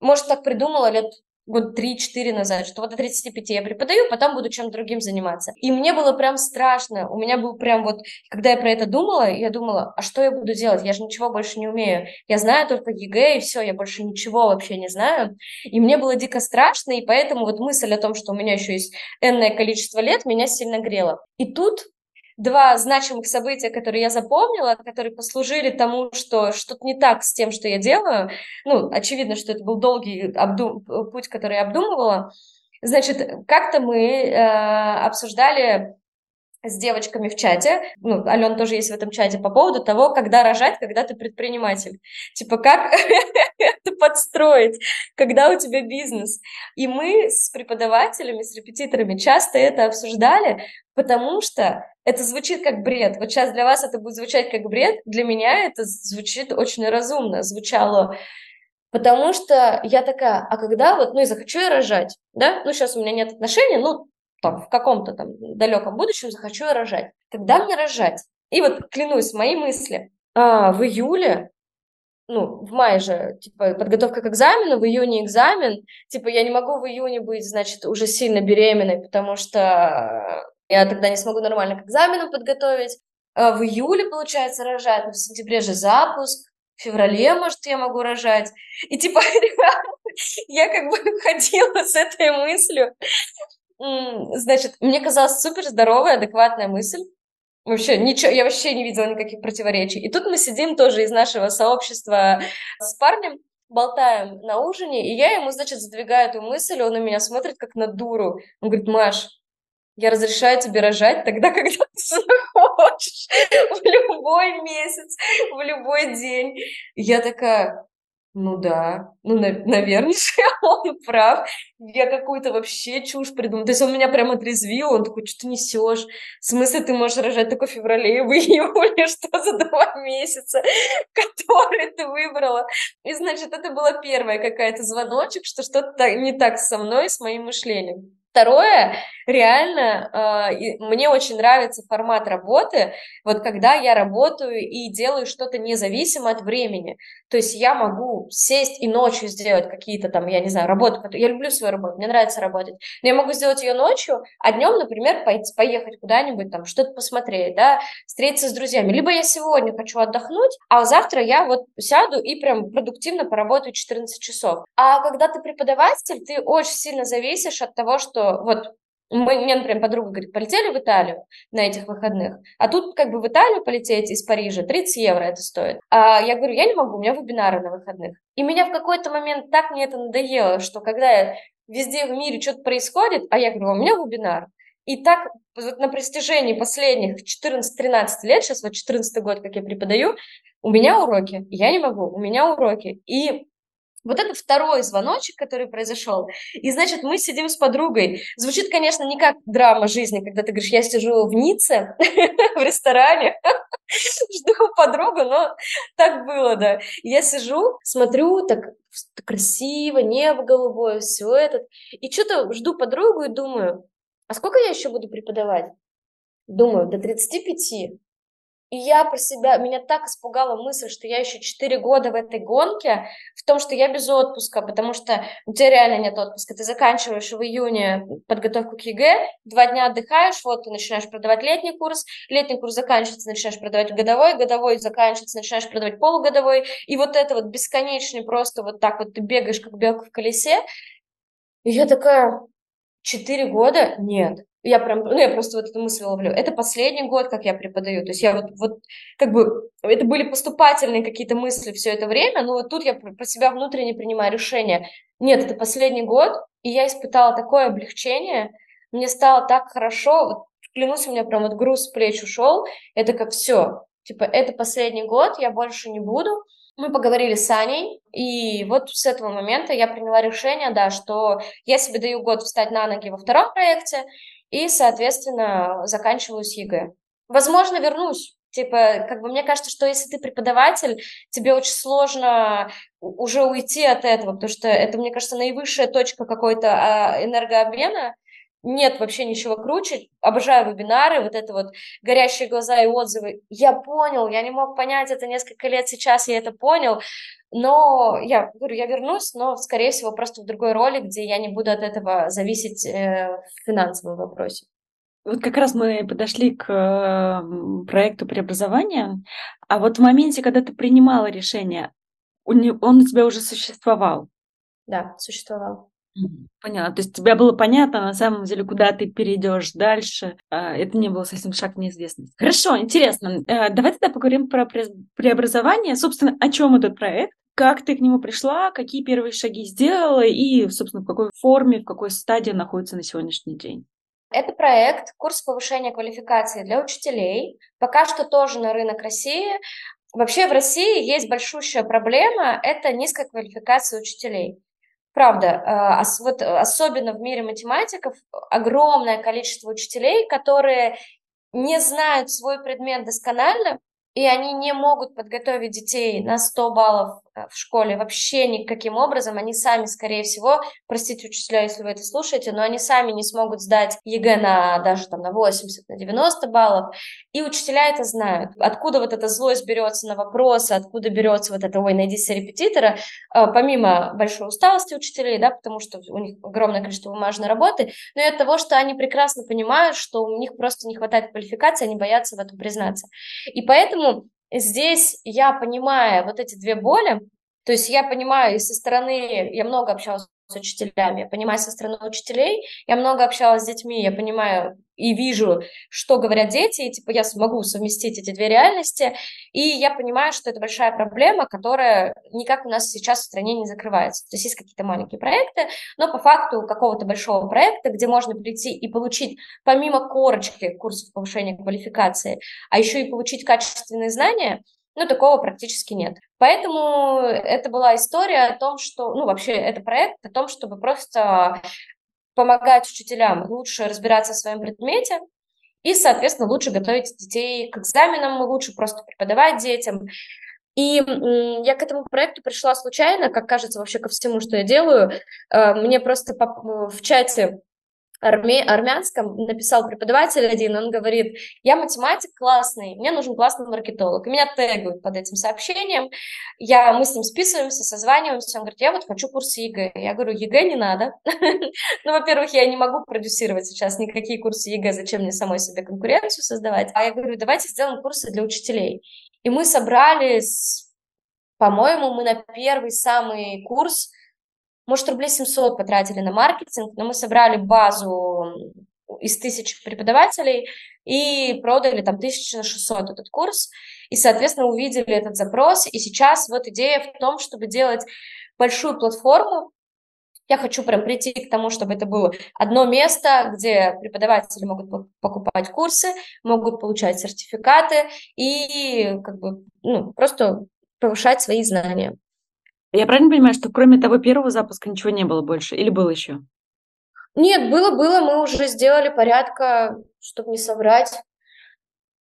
может, так придумала лет год 3-4 назад, что вот до 35 я преподаю, потом буду чем-то другим заниматься. И мне было прям страшно. У меня был прям вот, когда я про это думала, я думала, а что я буду делать? Я же ничего больше не умею. Я знаю только ЕГЭ, и все, я больше ничего вообще не знаю. И мне было дико страшно, и поэтому вот мысль о том, что у меня еще есть энное количество лет, меня сильно грела. И тут два значимых события, которые я запомнила, которые послужили тому, что что-то не так с тем, что я делаю. Ну, очевидно, что это был долгий обдум... путь, который я обдумывала. Значит, как-то мы э, обсуждали с девочками в чате, ну, Ален тоже есть в этом чате, по поводу того, когда рожать, когда ты предприниматель. Типа, как (laughs) это подстроить, когда у тебя бизнес. И мы с преподавателями, с репетиторами часто это обсуждали, потому что это звучит как бред. Вот сейчас для вас это будет звучать как бред, для меня это звучит очень разумно, звучало Потому что я такая, а когда вот, ну и захочу я рожать, да, ну сейчас у меня нет отношений, ну там, в каком-то там далеком будущем захочу я рожать. Когда мне рожать? И вот клянусь, мои мысли. А, в июле, ну, в мае же, типа, подготовка к экзамену, в июне экзамен. Типа, я не могу в июне быть, значит, уже сильно беременной, потому что я тогда не смогу нормально к экзамену подготовить. А в июле, получается, рожать, но в сентябре же запуск, в феврале, может, я могу рожать. И типа, (laughs) я как бы (laughs) ходила с этой мыслью Значит, мне казалась супер здоровая, адекватная мысль. Вообще, ничего, я вообще не видела никаких противоречий. И тут мы сидим тоже из нашего сообщества с парнем, болтаем на ужине, и я ему, значит, задвигаю эту мысль, он на меня смотрит как на дуру. Он говорит, Маш, я разрешаю тебе рожать тогда, (laughs) когда ты захочешь, в любой месяц, в любой день. Я такая, ну да, ну, на, наверное, (laughs) он прав. Я какую-то вообще чушь придумала. То есть он меня прямо отрезвил, он такой, что ты несешь? В смысле ты можешь рожать только в феврале и в июле? Что за два месяца, (laughs) которые ты выбрала? И, значит, это была первая какая-то звоночек, что что-то не так со мной, с моим мышлением. Второе, реально, э, мне очень нравится формат работы, вот когда я работаю и делаю что-то независимо от времени. То есть я могу сесть и ночью сделать какие-то там, я не знаю, работу. Я люблю свою работу, мне нравится работать. Но я могу сделать ее ночью, а днем, например, пойти, поехать куда-нибудь, там, что-то посмотреть, да, встретиться с друзьями. Либо я сегодня хочу отдохнуть, а завтра я вот сяду и прям продуктивно поработаю 14 часов. А когда ты преподаватель, ты очень сильно зависишь от того, что вот мы, мне, например, подруга говорит, полетели в Италию на этих выходных, а тут как бы в Италию полететь из Парижа 30 евро это стоит. А я говорю, я не могу, у меня вебинары на выходных. И меня в какой-то момент так мне это надоело, что когда я везде в мире что-то происходит, а я говорю, у меня вебинар. И так вот на протяжении последних 14-13 лет, сейчас вот 14 год, как я преподаю, у меня уроки, я не могу, у меня уроки. И вот это второй звоночек, который произошел. И, значит, мы сидим с подругой. Звучит, конечно, не как драма жизни, когда ты говоришь, я сижу в Ницце (laughs) в ресторане, (laughs) жду подругу, но так было, да. Я сижу, смотрю, так красиво, небо голубое, все это. И что-то жду подругу и думаю, а сколько я еще буду преподавать? Думаю, до 35. И я про себя, меня так испугала мысль, что я еще 4 года в этой гонке, в том, что я без отпуска, потому что у тебя реально нет отпуска. Ты заканчиваешь в июне подготовку к ЕГЭ, два дня отдыхаешь, вот ты начинаешь продавать летний курс, летний курс заканчивается, начинаешь продавать годовой, годовой заканчивается, начинаешь продавать полугодовой, и вот это вот бесконечный просто вот так вот ты бегаешь, как белка в колесе. И я такая, четыре года? Нет я прям, ну, я просто вот эту мысль ловлю. Это последний год, как я преподаю. То есть я вот, вот как бы, это были поступательные какие-то мысли все это время, но вот тут я про себя внутренне принимаю решение. Нет, это последний год, и я испытала такое облегчение, мне стало так хорошо, вот, клянусь, у меня прям вот груз с плеч ушел, это как все, типа, это последний год, я больше не буду, мы поговорили с Аней, и вот с этого момента я приняла решение, да, что я себе даю год встать на ноги во втором проекте, и, соответственно, заканчиваю с ЕГЭ. Возможно, вернусь. Типа, как бы мне кажется, что если ты преподаватель, тебе очень сложно уже уйти от этого, потому что это, мне кажется, наивысшая точка какой-то а, энергообмена. Нет вообще ничего круче. Обожаю вебинары, вот это вот горящие глаза и отзывы. Я понял, я не мог понять это несколько лет, сейчас я это понял. Но я говорю, я вернусь, но, скорее всего, просто в другой роли, где я не буду от этого зависеть э, в финансовом вопросе. Вот как раз мы подошли к проекту преобразования, а вот в моменте, когда ты принимала решение, он у тебя уже существовал? Да, существовал. Поняла. То есть тебе было понятно, на самом деле, куда ты перейдешь дальше. А, это не было совсем шаг в неизвестность. Хорошо, интересно. Э, давай тогда поговорим про преобразование. Собственно, о чем этот проект? Как ты к нему пришла, какие первые шаги сделала и, собственно, в какой форме, в какой стадии находится на сегодняшний день? Это проект, курс повышения квалификации для учителей. Пока что тоже на рынок России. Вообще в России есть большущая проблема – это низкая квалификация учителей. Правда, э, вот особенно в мире математиков огромное количество учителей, которые не знают свой предмет досконально, и они не могут подготовить детей на 100 баллов Э, в школе вообще никаким образом, они сами, скорее всего, простите, учителя, если вы это слушаете, но они сами не смогут сдать ЕГЭ на даже там на 80, на 90 баллов, и учителя это знают. Откуда вот эта злость берется на вопросы, откуда берется вот это, ой, найди репетитора, э, помимо большой усталости учителей, да, потому что у них огромное количество бумажной работы, но и от того, что они прекрасно понимают, что у них просто не хватает квалификации, они боятся в этом признаться. И поэтому здесь я понимаю вот эти две боли, то есть я понимаю и со стороны, я много общалась с учителями, понимаю со стороны учителей, я много общалась с детьми, я понимаю и вижу, что говорят дети, и типа я смогу совместить эти две реальности, и я понимаю, что это большая проблема, которая никак у нас сейчас в стране не закрывается. То есть есть какие-то маленькие проекты, но по факту какого-то большого проекта, где можно прийти и получить помимо корочки курсов повышения квалификации, а еще и получить качественные знания – ну, такого практически нет. Поэтому это была история о том, что, ну, вообще, это проект о том, чтобы просто помогать учителям лучше разбираться в своем предмете и, соответственно, лучше готовить детей к экзаменам, лучше просто преподавать детям. И я к этому проекту пришла случайно, как кажется вообще ко всему, что я делаю. Э, мне просто в чате арме, армянском написал преподаватель один, он говорит, я математик классный, мне нужен классный маркетолог. И меня тегают под этим сообщением, я, мы с ним списываемся, созваниваемся, он говорит, я вот хочу курсы ЕГЭ. Я говорю, ЕГЭ не надо. (laughs) Ну, во-первых, я не могу продюсировать сейчас никакие курсы ЕГЭ, зачем мне самой себе конкуренцию создавать. А я говорю, давайте сделаем курсы для учителей. И мы собрались, по-моему, мы на первый самый курс может, рублей 700 потратили на маркетинг, но мы собрали базу из тысячи преподавателей и продали там 1600 этот курс, и, соответственно, увидели этот запрос, и сейчас вот идея в том, чтобы делать большую платформу, я хочу прям прийти к тому, чтобы это было одно место, где преподаватели могут покупать курсы, могут получать сертификаты и как бы ну, просто повышать свои знания. Я правильно понимаю, что кроме того первого запуска ничего не было больше? Или было еще? Нет, было-было, мы уже сделали порядка, чтобы не соврать,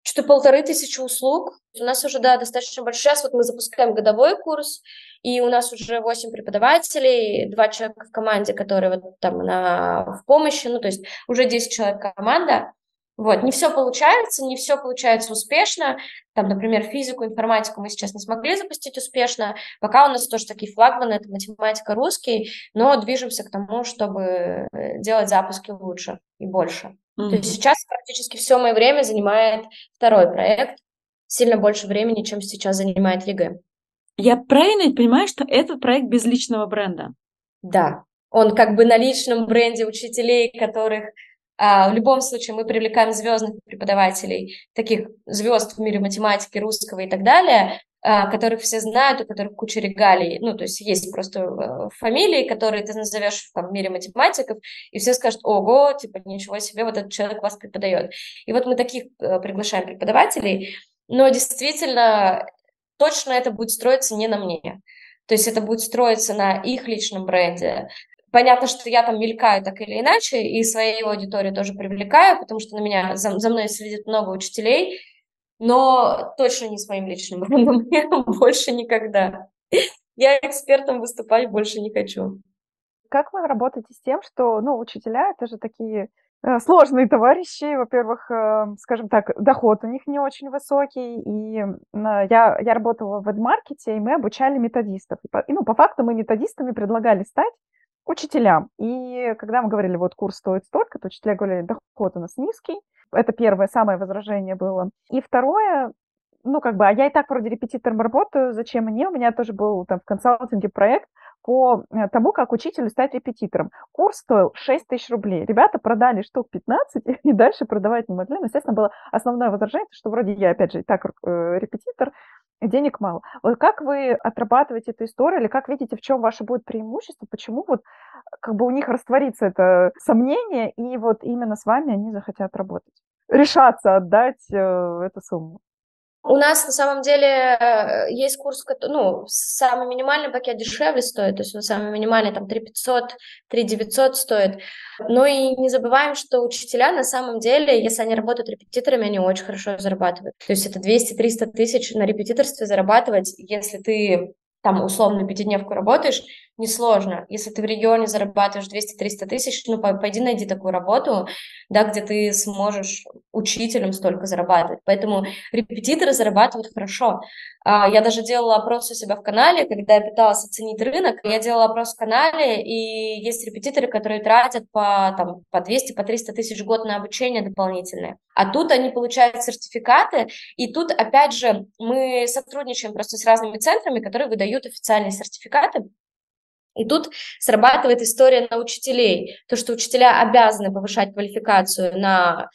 что полторы тысячи услуг. У нас уже, да, достаточно большой. Сейчас вот мы запускаем годовой курс, и у нас уже 8 преподавателей, два человека в команде, которые вот там на, в помощи, ну, то есть уже 10 человек команда. Вот, не все получается, не все получается успешно. Там, например, физику, информатику мы сейчас не смогли запустить успешно. Пока у нас тоже такие флагманы, это математика, русский, но движемся к тому, чтобы э, делать запуски лучше и больше. Mm-hmm. То есть сейчас практически все мое время занимает второй проект, сильно больше времени, чем сейчас занимает ЕГЭ. Я правильно понимаю, что этот проект без личного бренда? Да, он как бы на личном бренде учителей, которых в любом случае мы привлекаем звездных преподавателей, таких звезд в мире математики, русского и так далее, а, которых все знают, у которых куча регалий. Ну, то есть есть просто э, фамилии, которые ты назовешь там, в мире математиков, и все скажут, ого, типа, ничего себе, вот этот человек вас преподает. И вот мы таких э, приглашаем преподавателей, но действительно точно это будет строиться не на мне. То есть это будет строиться на их личном бренде, Понятно, что я там мелькаю так или иначе, и свою аудиторию тоже привлекаю, потому что на меня, за, за мной следит много учителей, но точно не с моим личным брендом, (laughs) больше никогда. Я экспертом выступать больше не хочу. Как вы работаете с тем, что, ну, учителя — это же такие э, сложные товарищи, во-первых, э, скажем так, доход у них не очень высокий, и я, я работала в эдмаркете, и мы обучали методистов. И, ну, по факту мы методистами предлагали стать, учителям. И когда мы говорили, вот курс стоит столько, то учителя говорили, доход у нас низкий. Это первое, самое возражение было. И второе, ну, как бы, а я и так вроде репетитором работаю, зачем мне? У меня тоже был там в консалтинге проект по э, тому, как учителю стать репетитором. Курс стоил 6 тысяч рублей. Ребята продали штук 15 (laughs) и дальше продавать не могли. Но, естественно, было основное возражение, что вроде я, опять же, и так э, репетитор, денег мало. Вот как вы отрабатываете эту историю, или как видите, в чем ваше будет преимущество, почему вот как бы у них растворится это сомнение, и вот именно с вами они захотят работать, решаться отдать э, эту сумму? У нас на самом деле э, есть курс, ну, самый минимальный пакет дешевле стоит, то есть он самый минимальный там 3 500, 3 900 стоит. Но и не забываем, что учителя на самом деле, если они работают репетиторами, они очень хорошо зарабатывают. То есть это 200-300 тысяч на репетиторстве зарабатывать, если ты там условно пятидневку работаешь, несложно. Если ты в регионе зарабатываешь 200-300 тысяч, ну, пойди найди такую работу, да, где ты сможешь учителем столько зарабатывать. Поэтому репетиторы зарабатывают хорошо. А, я даже делала опрос у себя в канале, когда я пыталась оценить рынок. Я делала опрос в канале, и есть репетиторы, которые тратят по, там, по 200, по 300 тысяч в год на обучение дополнительное. А тут они получают сертификаты, и тут, опять же, мы сотрудничаем просто с разными центрами, которые выдают официальные сертификаты, и тут срабатывает история на учителей. То, что учителя обязаны повышать квалификацию на,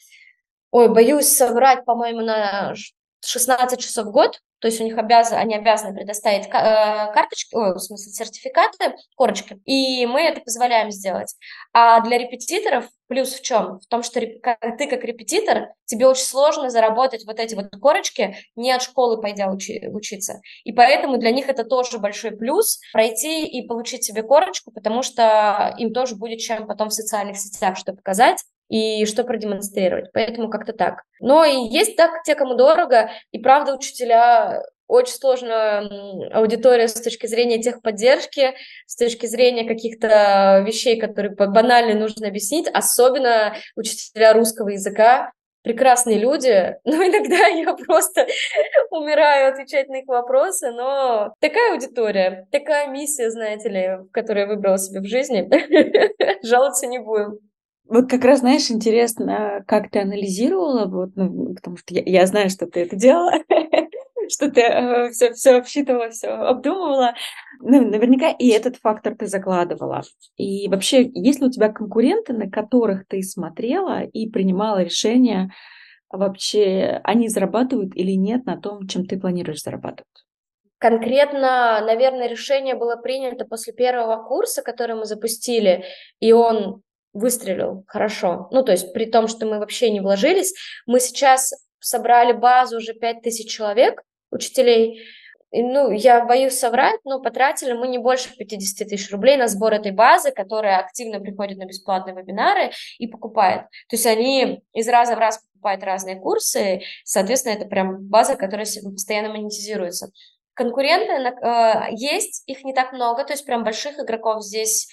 ой, боюсь соврать, по-моему, на 16 часов в год, то есть у них обязаны, они обязаны предоставить э, карточки, ой, в смысле сертификаты, корочки, и мы это позволяем сделать. А для репетиторов плюс в чем? В том, что ты как репетитор, тебе очень сложно заработать вот эти вот корочки, не от школы пойдя учи, учиться. И поэтому для них это тоже большой плюс пройти и получить себе корочку, потому что им тоже будет чем потом в социальных сетях что показать и что продемонстрировать. Поэтому как-то так. Но и есть так те, кому дорого, и правда учителя очень сложная аудитория с точки зрения техподдержки, с точки зрения каких-то вещей, которые банально нужно объяснить, особенно учителя русского языка, прекрасные люди, (laughs) но иногда я просто (laughs) умираю отвечать на их вопросы, но такая аудитория, такая миссия, знаете ли, которую я выбрала себе в жизни, (laughs) жаловаться не будем. Вот как раз, знаешь, интересно, как ты анализировала, вот, ну, потому что я, я знаю, что ты это делала, (laughs) что ты э, все, все обсчитывала, все обдумывала. Ну, наверняка и этот фактор ты закладывала. И вообще, есть ли у тебя конкуренты, на которых ты смотрела и принимала решение, вообще они зарабатывают или нет на том, чем ты планируешь зарабатывать? Конкретно, наверное, решение было принято после первого курса, который мы запустили, и он выстрелил хорошо. Ну, то есть при том, что мы вообще не вложились, мы сейчас собрали базу уже 5000 человек, учителей, и, ну, я боюсь соврать, но потратили мы не больше 50 тысяч рублей на сбор этой базы, которая активно приходит на бесплатные вебинары и покупает. То есть они из раза в раз покупают разные курсы, соответственно, это прям база, которая постоянно монетизируется. Конкуренты э, есть, их не так много, то есть прям больших игроков здесь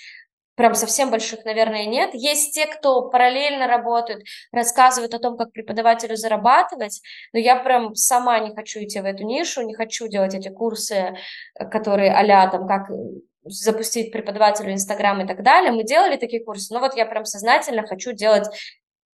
прям совсем больших, наверное, нет. Есть те, кто параллельно работают, рассказывают о том, как преподавателю зарабатывать, но я прям сама не хочу идти в эту нишу, не хочу делать эти курсы, которые а там, как запустить преподавателю Инстаграм и так далее. Мы делали такие курсы, но вот я прям сознательно хочу делать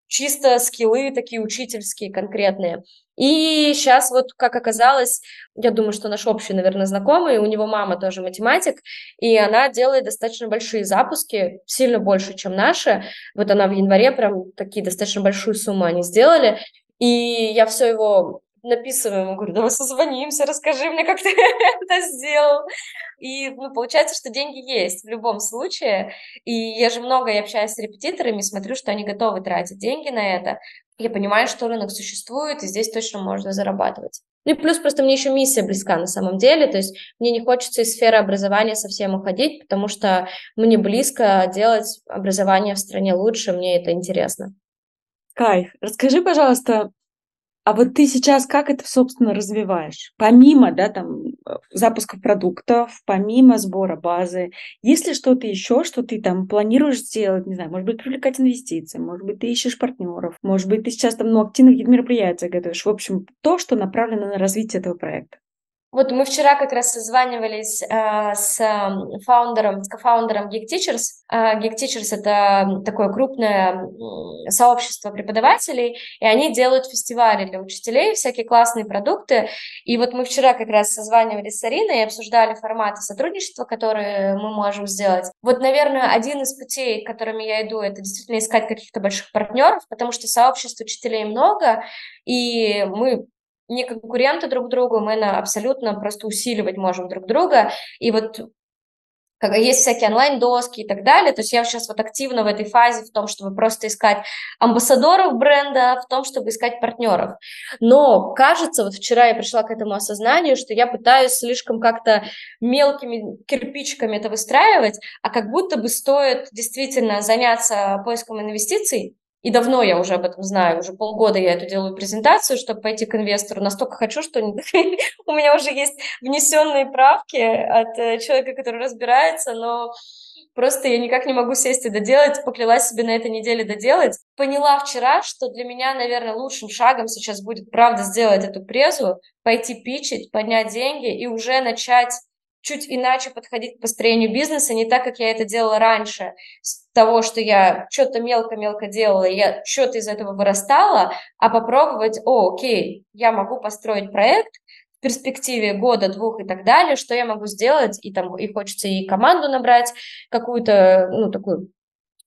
чисто скиллы такие учительские, конкретные. И сейчас вот, как оказалось, я думаю, что наш общий, наверное, знакомый, у него мама тоже математик, и она делает достаточно большие запуски, сильно больше, чем наши. Вот она в январе прям такие достаточно большую сумму они сделали, и я все его написываю ему, говорю, давай созвонимся, расскажи мне, как ты (laughs) это сделал. И ну, получается, что деньги есть в любом случае. И я же много и общаюсь с репетиторами, смотрю, что они готовы тратить деньги на это. Я понимаю, что рынок существует, и здесь точно можно зарабатывать. Ну и плюс просто мне еще миссия близка на самом деле, то есть мне не хочется из сферы образования совсем уходить, потому что мне близко делать образование в стране лучше, мне это интересно. Кайф. Расскажи, пожалуйста, а вот ты сейчас как это, собственно, развиваешь? Помимо, да, там, э, запуска продуктов, помимо сбора базы, есть ли что-то еще, что ты там планируешь сделать, не знаю, может быть, привлекать инвестиции, может быть, ты ищешь партнеров, может быть, ты сейчас там, ну, активно какие-то мероприятия готовишь, в общем, то, что направлено на развитие этого проекта? Вот мы вчера как раз созванивались э, с фаундером, с кофаундером Geek Teachers. Э, Geek Teachers — это такое крупное сообщество преподавателей, и они делают фестивали для учителей, всякие классные продукты. И вот мы вчера как раз созванивались с Ариной и обсуждали форматы сотрудничества, которые мы можем сделать. Вот, наверное, один из путей, которыми я иду, это действительно искать каких-то больших партнеров, потому что сообществ учителей много, и мы не конкуренты друг другу, мы на абсолютно просто усиливать можем друг друга. И вот есть всякие онлайн-доски и так далее. То есть я сейчас вот активно в этой фазе в том, чтобы просто искать амбассадоров бренда, в том, чтобы искать партнеров. Но кажется, вот вчера я пришла к этому осознанию, что я пытаюсь слишком как-то мелкими кирпичиками это выстраивать, а как будто бы стоит действительно заняться поиском инвестиций, и давно я уже об этом знаю, уже полгода я эту делаю презентацию, чтобы пойти к инвестору. Настолько хочу, что (laughs) у меня уже есть внесенные правки от э, человека, который разбирается, но просто я никак не могу сесть и доделать, поклялась себе на этой неделе доделать. Поняла вчера, что для меня, наверное, лучшим шагом сейчас будет, правда, сделать эту презу, пойти пичить, поднять деньги и уже начать чуть иначе подходить к построению бизнеса, не так, как я это делала раньше, с того, что я что-то мелко-мелко делала, я что-то из этого вырастала, а попробовать, о, окей, я могу построить проект, в перспективе года, двух и так далее, что я могу сделать, и там и хочется и команду набрать какую-то, ну, такую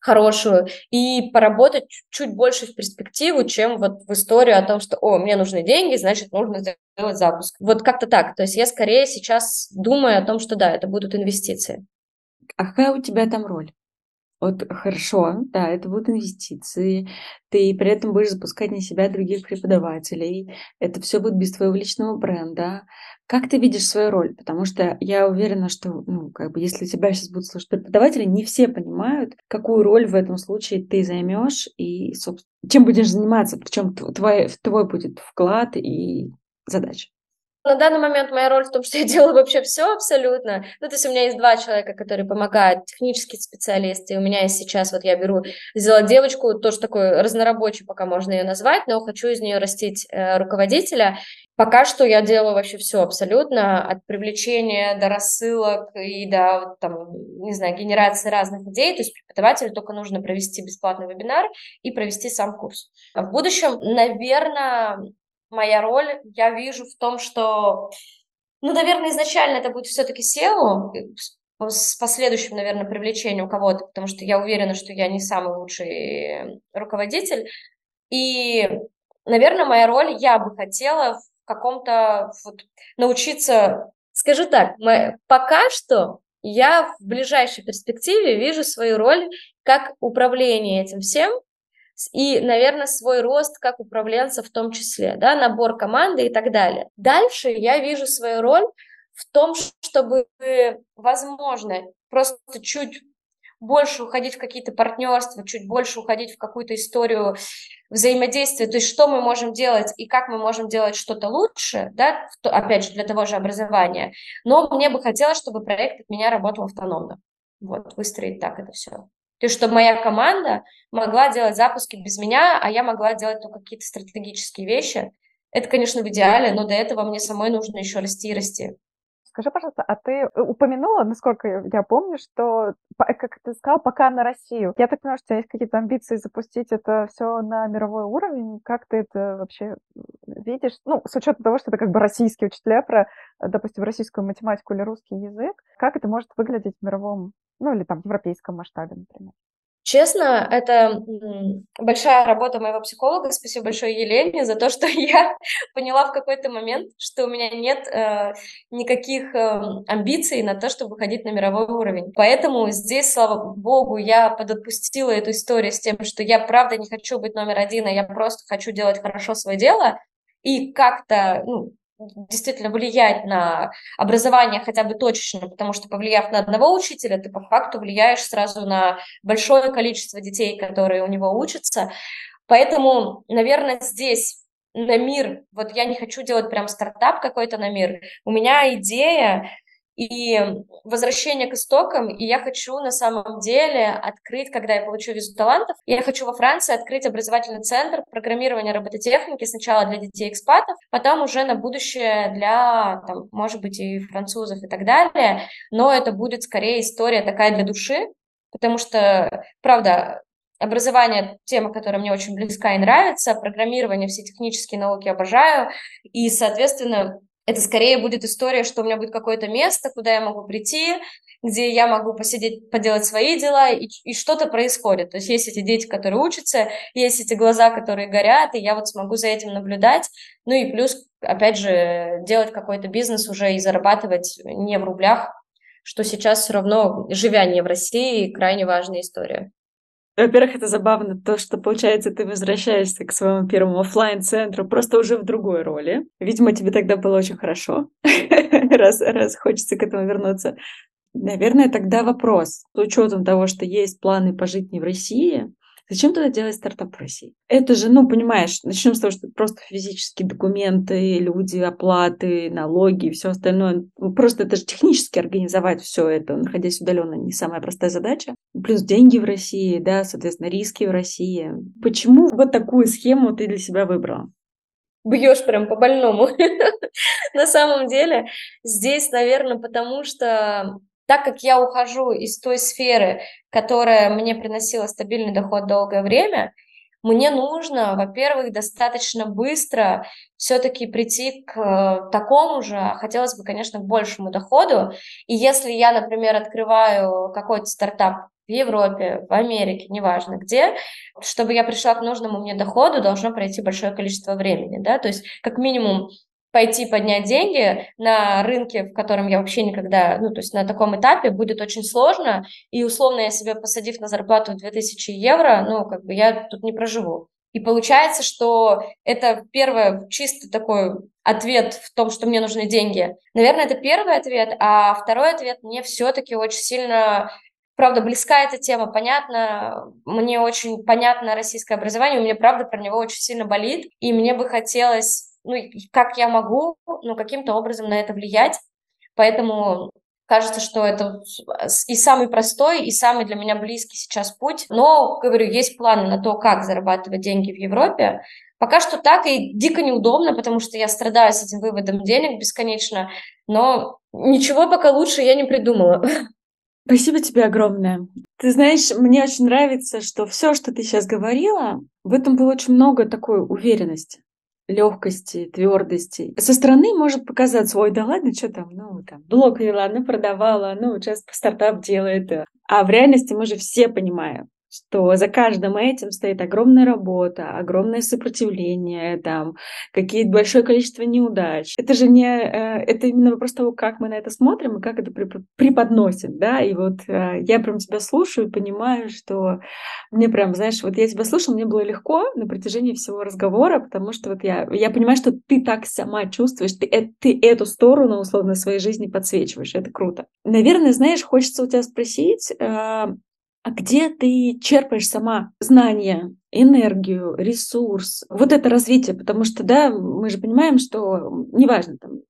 хорошую, и поработать чуть больше в перспективу, чем вот в историю о том, что, о, мне нужны деньги, значит, нужно сделать запуск. Вот как-то так. То есть я скорее сейчас думаю о том, что да, это будут инвестиции. А какая у тебя там роль? Вот хорошо, да, это будут инвестиции, ты при этом будешь запускать не себя, других преподавателей, это все будет без твоего личного бренда. Как ты видишь свою роль? Потому что я уверена, что, ну, как бы, если тебя сейчас будут слушать преподаватели, не все понимают, какую роль в этом случае ты займешь и, собственно, чем будешь заниматься, причем твой, твой будет вклад и задача. На данный момент моя роль в том, что я (laughs) делаю вообще все абсолютно. Ну, то есть у меня есть два человека, которые помогают, технические специалисты. У меня есть сейчас, вот я беру, взяла девочку, тоже такой разнорабочий, пока можно ее назвать, но хочу из нее растить э, руководителя. Пока что я делаю вообще все абсолютно, от привлечения до рассылок и до, там, не знаю, генерации разных идей. То есть преподавателю только нужно провести бесплатный вебинар и провести сам курс. В будущем, наверное, моя роль, я вижу в том, что, ну, наверное, изначально это будет все-таки SEO, с последующим, наверное, привлечением кого-то, потому что я уверена, что я не самый лучший руководитель. И, наверное, моя роль, я бы хотела в каком-то вот научиться, скажу так, мы, пока что я в ближайшей перспективе вижу свою роль как управление этим всем, и, наверное, свой рост как управленца в том числе, да, набор команды и так далее. Дальше я вижу свою роль в том, чтобы, возможно, просто чуть больше уходить в какие-то партнерства, чуть больше уходить в какую-то историю взаимодействия, то есть что мы можем делать и как мы можем делать что-то лучше, да, опять же, для того же образования. Но мне бы хотелось, чтобы проект от меня работал автономно. Вот, выстроить так это все. То есть, чтобы моя команда могла делать запуски без меня, а я могла делать только какие-то стратегические вещи. Это, конечно, в идеале, но до этого мне самой нужно еще расти и расти. Скажи, пожалуйста, а ты э, упомянула, насколько я помню, что, э, как ты сказала, пока на Россию. Я так понимаю, что у тебя есть какие-то амбиции запустить это все на мировой уровень. Как ты это вообще видишь? Ну, с учетом того, что это как бы российские учителя про, допустим, российскую математику или русский язык. Как это может выглядеть в мировом ну или там в европейском масштабе, например. Честно, это большая работа моего психолога. Спасибо большое Елене за то, (laughs) что я поняла в какой-то момент, что у меня нет э, никаких э, амбиций на то, чтобы выходить на мировой уровень. Поэтому здесь, слава богу, я подотпустила эту историю с тем, что я правда не хочу быть номер один, а я просто хочу делать хорошо свое дело и как-то ну, действительно влиять на образование хотя бы точечно, потому что повлияв на одного учителя, ты по факту влияешь сразу на большое количество детей, которые у него учатся. Поэтому, наверное, здесь на мир, вот я не хочу делать прям стартап какой-то на мир, у меня идея и возвращение к истокам, и я хочу на самом деле открыть, когда я получу визу талантов, я хочу во Франции открыть образовательный центр программирования робототехники сначала для детей-экспатов, потом уже на будущее для, там, может быть, и французов и так далее, но это будет скорее история такая для души, потому что, правда, Образование – тема, которая мне очень близка и нравится, программирование, все технические науки обожаю, и, соответственно, это скорее будет история, что у меня будет какое-то место, куда я могу прийти, где я могу посидеть, поделать свои дела, и, и что-то происходит. То есть есть эти дети, которые учатся, есть эти глаза, которые горят, и я вот смогу за этим наблюдать. Ну и плюс, опять же, делать какой-то бизнес уже и зарабатывать не в рублях, что сейчас все равно, живя не в России, крайне важная история. Во-первых, это забавно, то, что, получается, ты возвращаешься к своему первому офлайн центру просто уже в другой роли. Видимо, тебе тогда было очень хорошо, (laughs) раз, раз хочется к этому вернуться. Наверное, тогда вопрос, с учетом того, что есть планы пожить не в России, Зачем тогда делать стартап в России? Это же, ну, понимаешь, начнем с того, что просто физические документы, люди, оплаты, налоги и все остальное. Ну, просто это же технически организовать все это, находясь удаленно, не самая простая задача. Плюс деньги в России, да, соответственно, риски в России. Почему вот такую схему ты для себя выбрала? бьешь прям по больному. (laughs) На самом деле, здесь, наверное, потому что так как я ухожу из той сферы, которая мне приносила стабильный доход долгое время, мне нужно, во-первых, достаточно быстро все-таки прийти к такому же, а хотелось бы, конечно, к большему доходу. И если я, например, открываю какой-то стартап в Европе, в Америке, неважно где, чтобы я пришла к нужному мне доходу, должно пройти большое количество времени, да, то есть как минимум пойти поднять деньги на рынке, в котором я вообще никогда, ну, то есть на таком этапе будет очень сложно, и условно я себе посадив на зарплату в 2000 евро, ну, как бы я тут не проживу. И получается, что это первый чисто такой ответ в том, что мне нужны деньги. Наверное, это первый ответ, а второй ответ мне все-таки очень сильно правда, близка эта тема, понятно, мне очень понятно российское образование, у меня, правда, про него очень сильно болит, и мне бы хотелось ну, как я могу, ну, каким-то образом на это влиять. Поэтому кажется, что это и самый простой, и самый для меня близкий сейчас путь. Но, говорю, есть планы на то, как зарабатывать деньги в Европе. Пока что так и дико неудобно, потому что я страдаю с этим выводом денег бесконечно, но ничего пока лучше я не придумала. (laughs) Спасибо тебе огромное. Ты знаешь, мне очень нравится, что все, что ты сейчас говорила, в этом было очень много такой уверенности легкости, твердости. Со стороны может показаться, ой, да ладно, что там, ну, там, блог вела, ну, продавала, ну, сейчас стартап делает. А в реальности мы же все понимаем, что за каждым этим стоит огромная работа, огромное сопротивление, там, какие-то большое количество неудач. Это же не, э, это именно вопрос того, как мы на это смотрим и как это преподносим, да, и вот э, я прям тебя слушаю и понимаю, что мне прям, знаешь, вот я тебя слушала, мне было легко на протяжении всего разговора, потому что вот я, я понимаю, что ты так сама чувствуешь, ты, э, ты эту сторону, условно, своей жизни подсвечиваешь, это круто. Наверное, знаешь, хочется у тебя спросить, а где ты черпаешь сама знания, энергию, ресурс, вот это развитие, потому что, да, мы же понимаем, что неважно, там,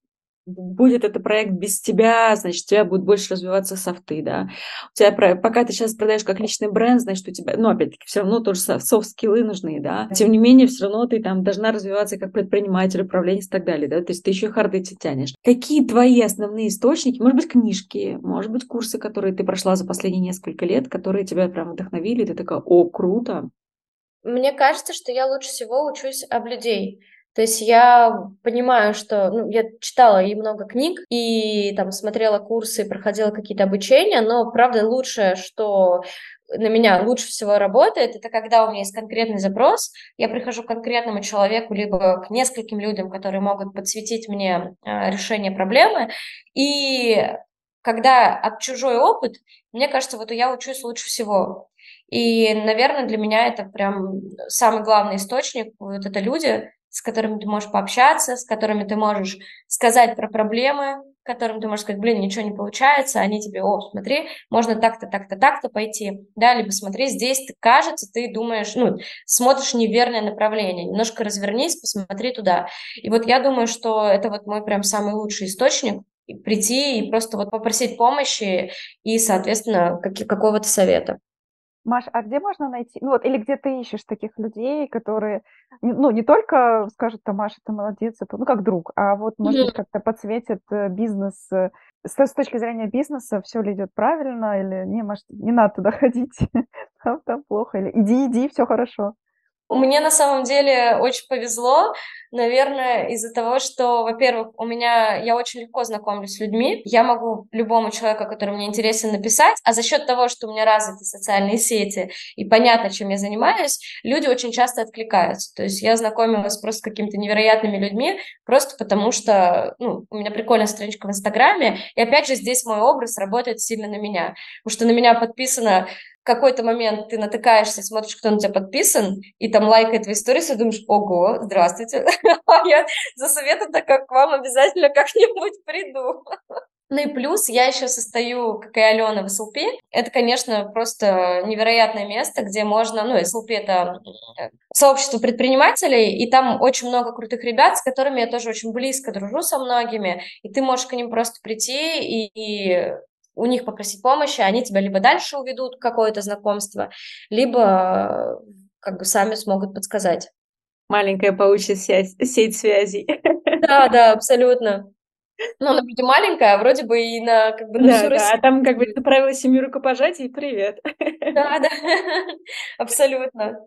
будет это проект без тебя, значит, у тебя будет больше развиваться софты, да. У тебя, пока ты сейчас продаешь как личный бренд, значит, у тебя, ну, опять-таки, все равно тоже софт-скиллы нужны, да. Тем не менее, все равно ты там должна развиваться как предприниматель, управленец и так далее, да. То есть ты еще харды тянешь. Какие твои основные источники? Может быть, книжки, может быть, курсы, которые ты прошла за последние несколько лет, которые тебя прям вдохновили, ты такая, о, круто. Мне кажется, что я лучше всего учусь об людей. То есть я понимаю, что ну, я читала и много книг, и там смотрела курсы, проходила какие-то обучения, но правда лучшее, что на меня лучше всего работает, это когда у меня есть конкретный запрос, я прихожу к конкретному человеку, либо к нескольким людям, которые могут подсветить мне э, решение проблемы, и когда от чужой опыт, мне кажется, вот я учусь лучше всего. И, наверное, для меня это прям самый главный источник, вот это люди, с которыми ты можешь пообщаться, с которыми ты можешь сказать про проблемы, которым ты можешь сказать, блин, ничего не получается, они тебе, о, смотри, можно так-то, так-то, так-то пойти, да, либо смотри, здесь ты, кажется, ты думаешь, ну, смотришь неверное направление, немножко развернись, посмотри туда. И вот я думаю, что это вот мой прям самый лучший источник, прийти и просто вот попросить помощи и, соответственно, как, какого-то совета. Маш, а где можно найти, ну вот, или где ты ищешь таких людей, которые, ну, не только скажут, там, Маша, ты молодец, это, ну, как друг, а вот, может быть, как-то подсветят э, бизнес, э, с, с точки зрения бизнеса, все ли идет правильно, или не, Маш, не надо туда (laughs) ходить, там, там плохо, или иди, иди, все хорошо. Мне на самом деле очень повезло, наверное, из-за того, что, во-первых, у меня я очень легко знакомлюсь с людьми, я могу любому человеку, который мне интересен, написать, а за счет того, что у меня развиты социальные сети и понятно, чем я занимаюсь, люди очень часто откликаются. То есть я знакомилась просто с какими-то невероятными людьми, просто потому что ну, у меня прикольная страничка в Инстаграме, и опять же здесь мой образ работает сильно на меня, потому что на меня подписано какой-то момент ты натыкаешься, смотришь, кто на тебя подписан, и там лайкает твои истории, и думаешь, ого, здравствуйте, (laughs) а я за советом так как к вам обязательно как-нибудь приду. Ну и плюс я еще состою, как и Алена, в СЛП. Это, конечно, просто невероятное место, где можно, ну, СЛП — это сообщество предпринимателей, и там очень много крутых ребят, с которыми я тоже очень близко дружу со многими, и ты можешь к ним просто прийти и, и у них попросить помощи, они тебя либо дальше уведут какое-то знакомство, либо как бы сами смогут подсказать. Маленькая паучья сеть, сеть связей. (laughs) Да, да, абсолютно. Ну, она вроде маленькая, а вроде бы и на как бы на да, всю да, а там как бы ты правила семью рукопожатий, привет. Да, (laughs) да, (laughs) абсолютно.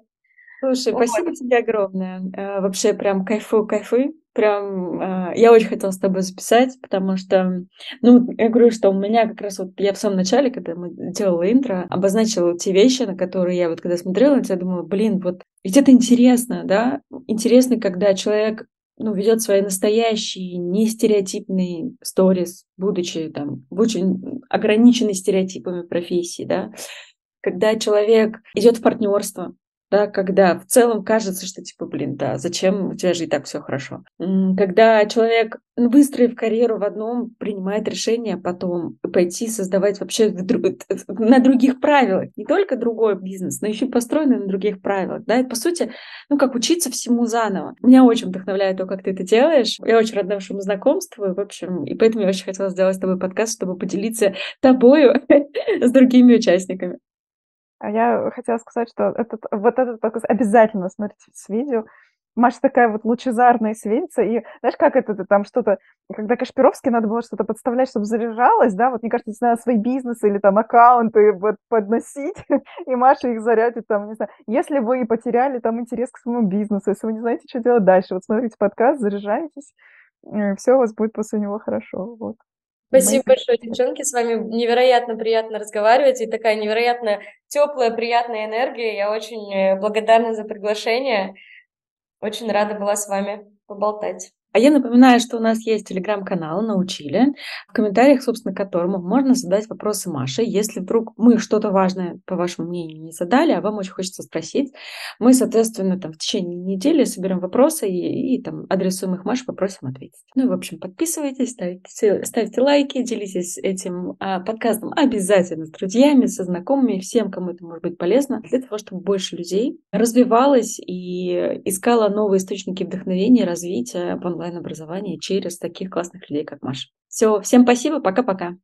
Слушай, вот. спасибо тебе огромное. А, вообще прям кайфу, кайфы прям э, я очень хотела с тобой записать, потому что, ну, я говорю, что у меня как раз вот я в самом начале, когда мы делала интро, обозначила те вещи, на которые я вот когда смотрела тебя, думала, блин, вот ведь это интересно, да? Интересно, когда человек ну, ведет свои настоящие, не стереотипные сторис, будучи там в очень ограниченной стереотипами профессии, да, когда человек идет в партнерство, да, когда в целом кажется, что типа, блин, да, зачем, у тебя же и так все хорошо. Когда человек, выстроив карьеру в одном, принимает решение потом пойти создавать вообще на других правилах, не только другой бизнес, но еще построенный на других правилах, да, это по сути, ну, как учиться всему заново. Меня очень вдохновляет то, как ты это делаешь. Я очень рада нашему знакомству, в общем, и поэтому я очень хотела сделать с тобой подкаст, чтобы поделиться тобою (laughs) с другими участниками. А я хотела сказать, что этот, вот этот подкаст обязательно смотрите с видео. Маша такая вот лучезарная светится, и знаешь, как это ты там что-то, когда Кашпировский надо было что-то подставлять, чтобы заряжалось, да, вот мне кажется, здесь надо свои бизнесы или там аккаунты вот подносить, (laughs) и Маша их зарядит там, не знаю, если вы потеряли там интерес к своему бизнесу, если вы не знаете, что делать дальше, вот смотрите подкаст, заряжайтесь, все у вас будет после него хорошо, вот. Спасибо большое, девчонки. С вами невероятно приятно разговаривать и такая невероятно теплая, приятная энергия. Я очень э, благодарна за приглашение. Очень рада была с вами поболтать. А я напоминаю, что у нас есть телеграм-канал «Научили», в комментариях, собственно, к которому можно задать вопросы Маше. Если вдруг мы что-то важное, по вашему мнению, не задали, а вам очень хочется спросить, мы, соответственно, там в течение недели соберем вопросы и, и там адресуем их Маше, попросим ответить. Ну и, в общем, подписывайтесь, ставьте, ставьте лайки, делитесь этим а, подкастом обязательно с друзьями, со знакомыми, всем, кому это может быть полезно, для того, чтобы больше людей развивалось и искало новые источники вдохновения, развития онлайн-образовании через таких классных людей, как Маша. Все, всем спасибо, пока-пока.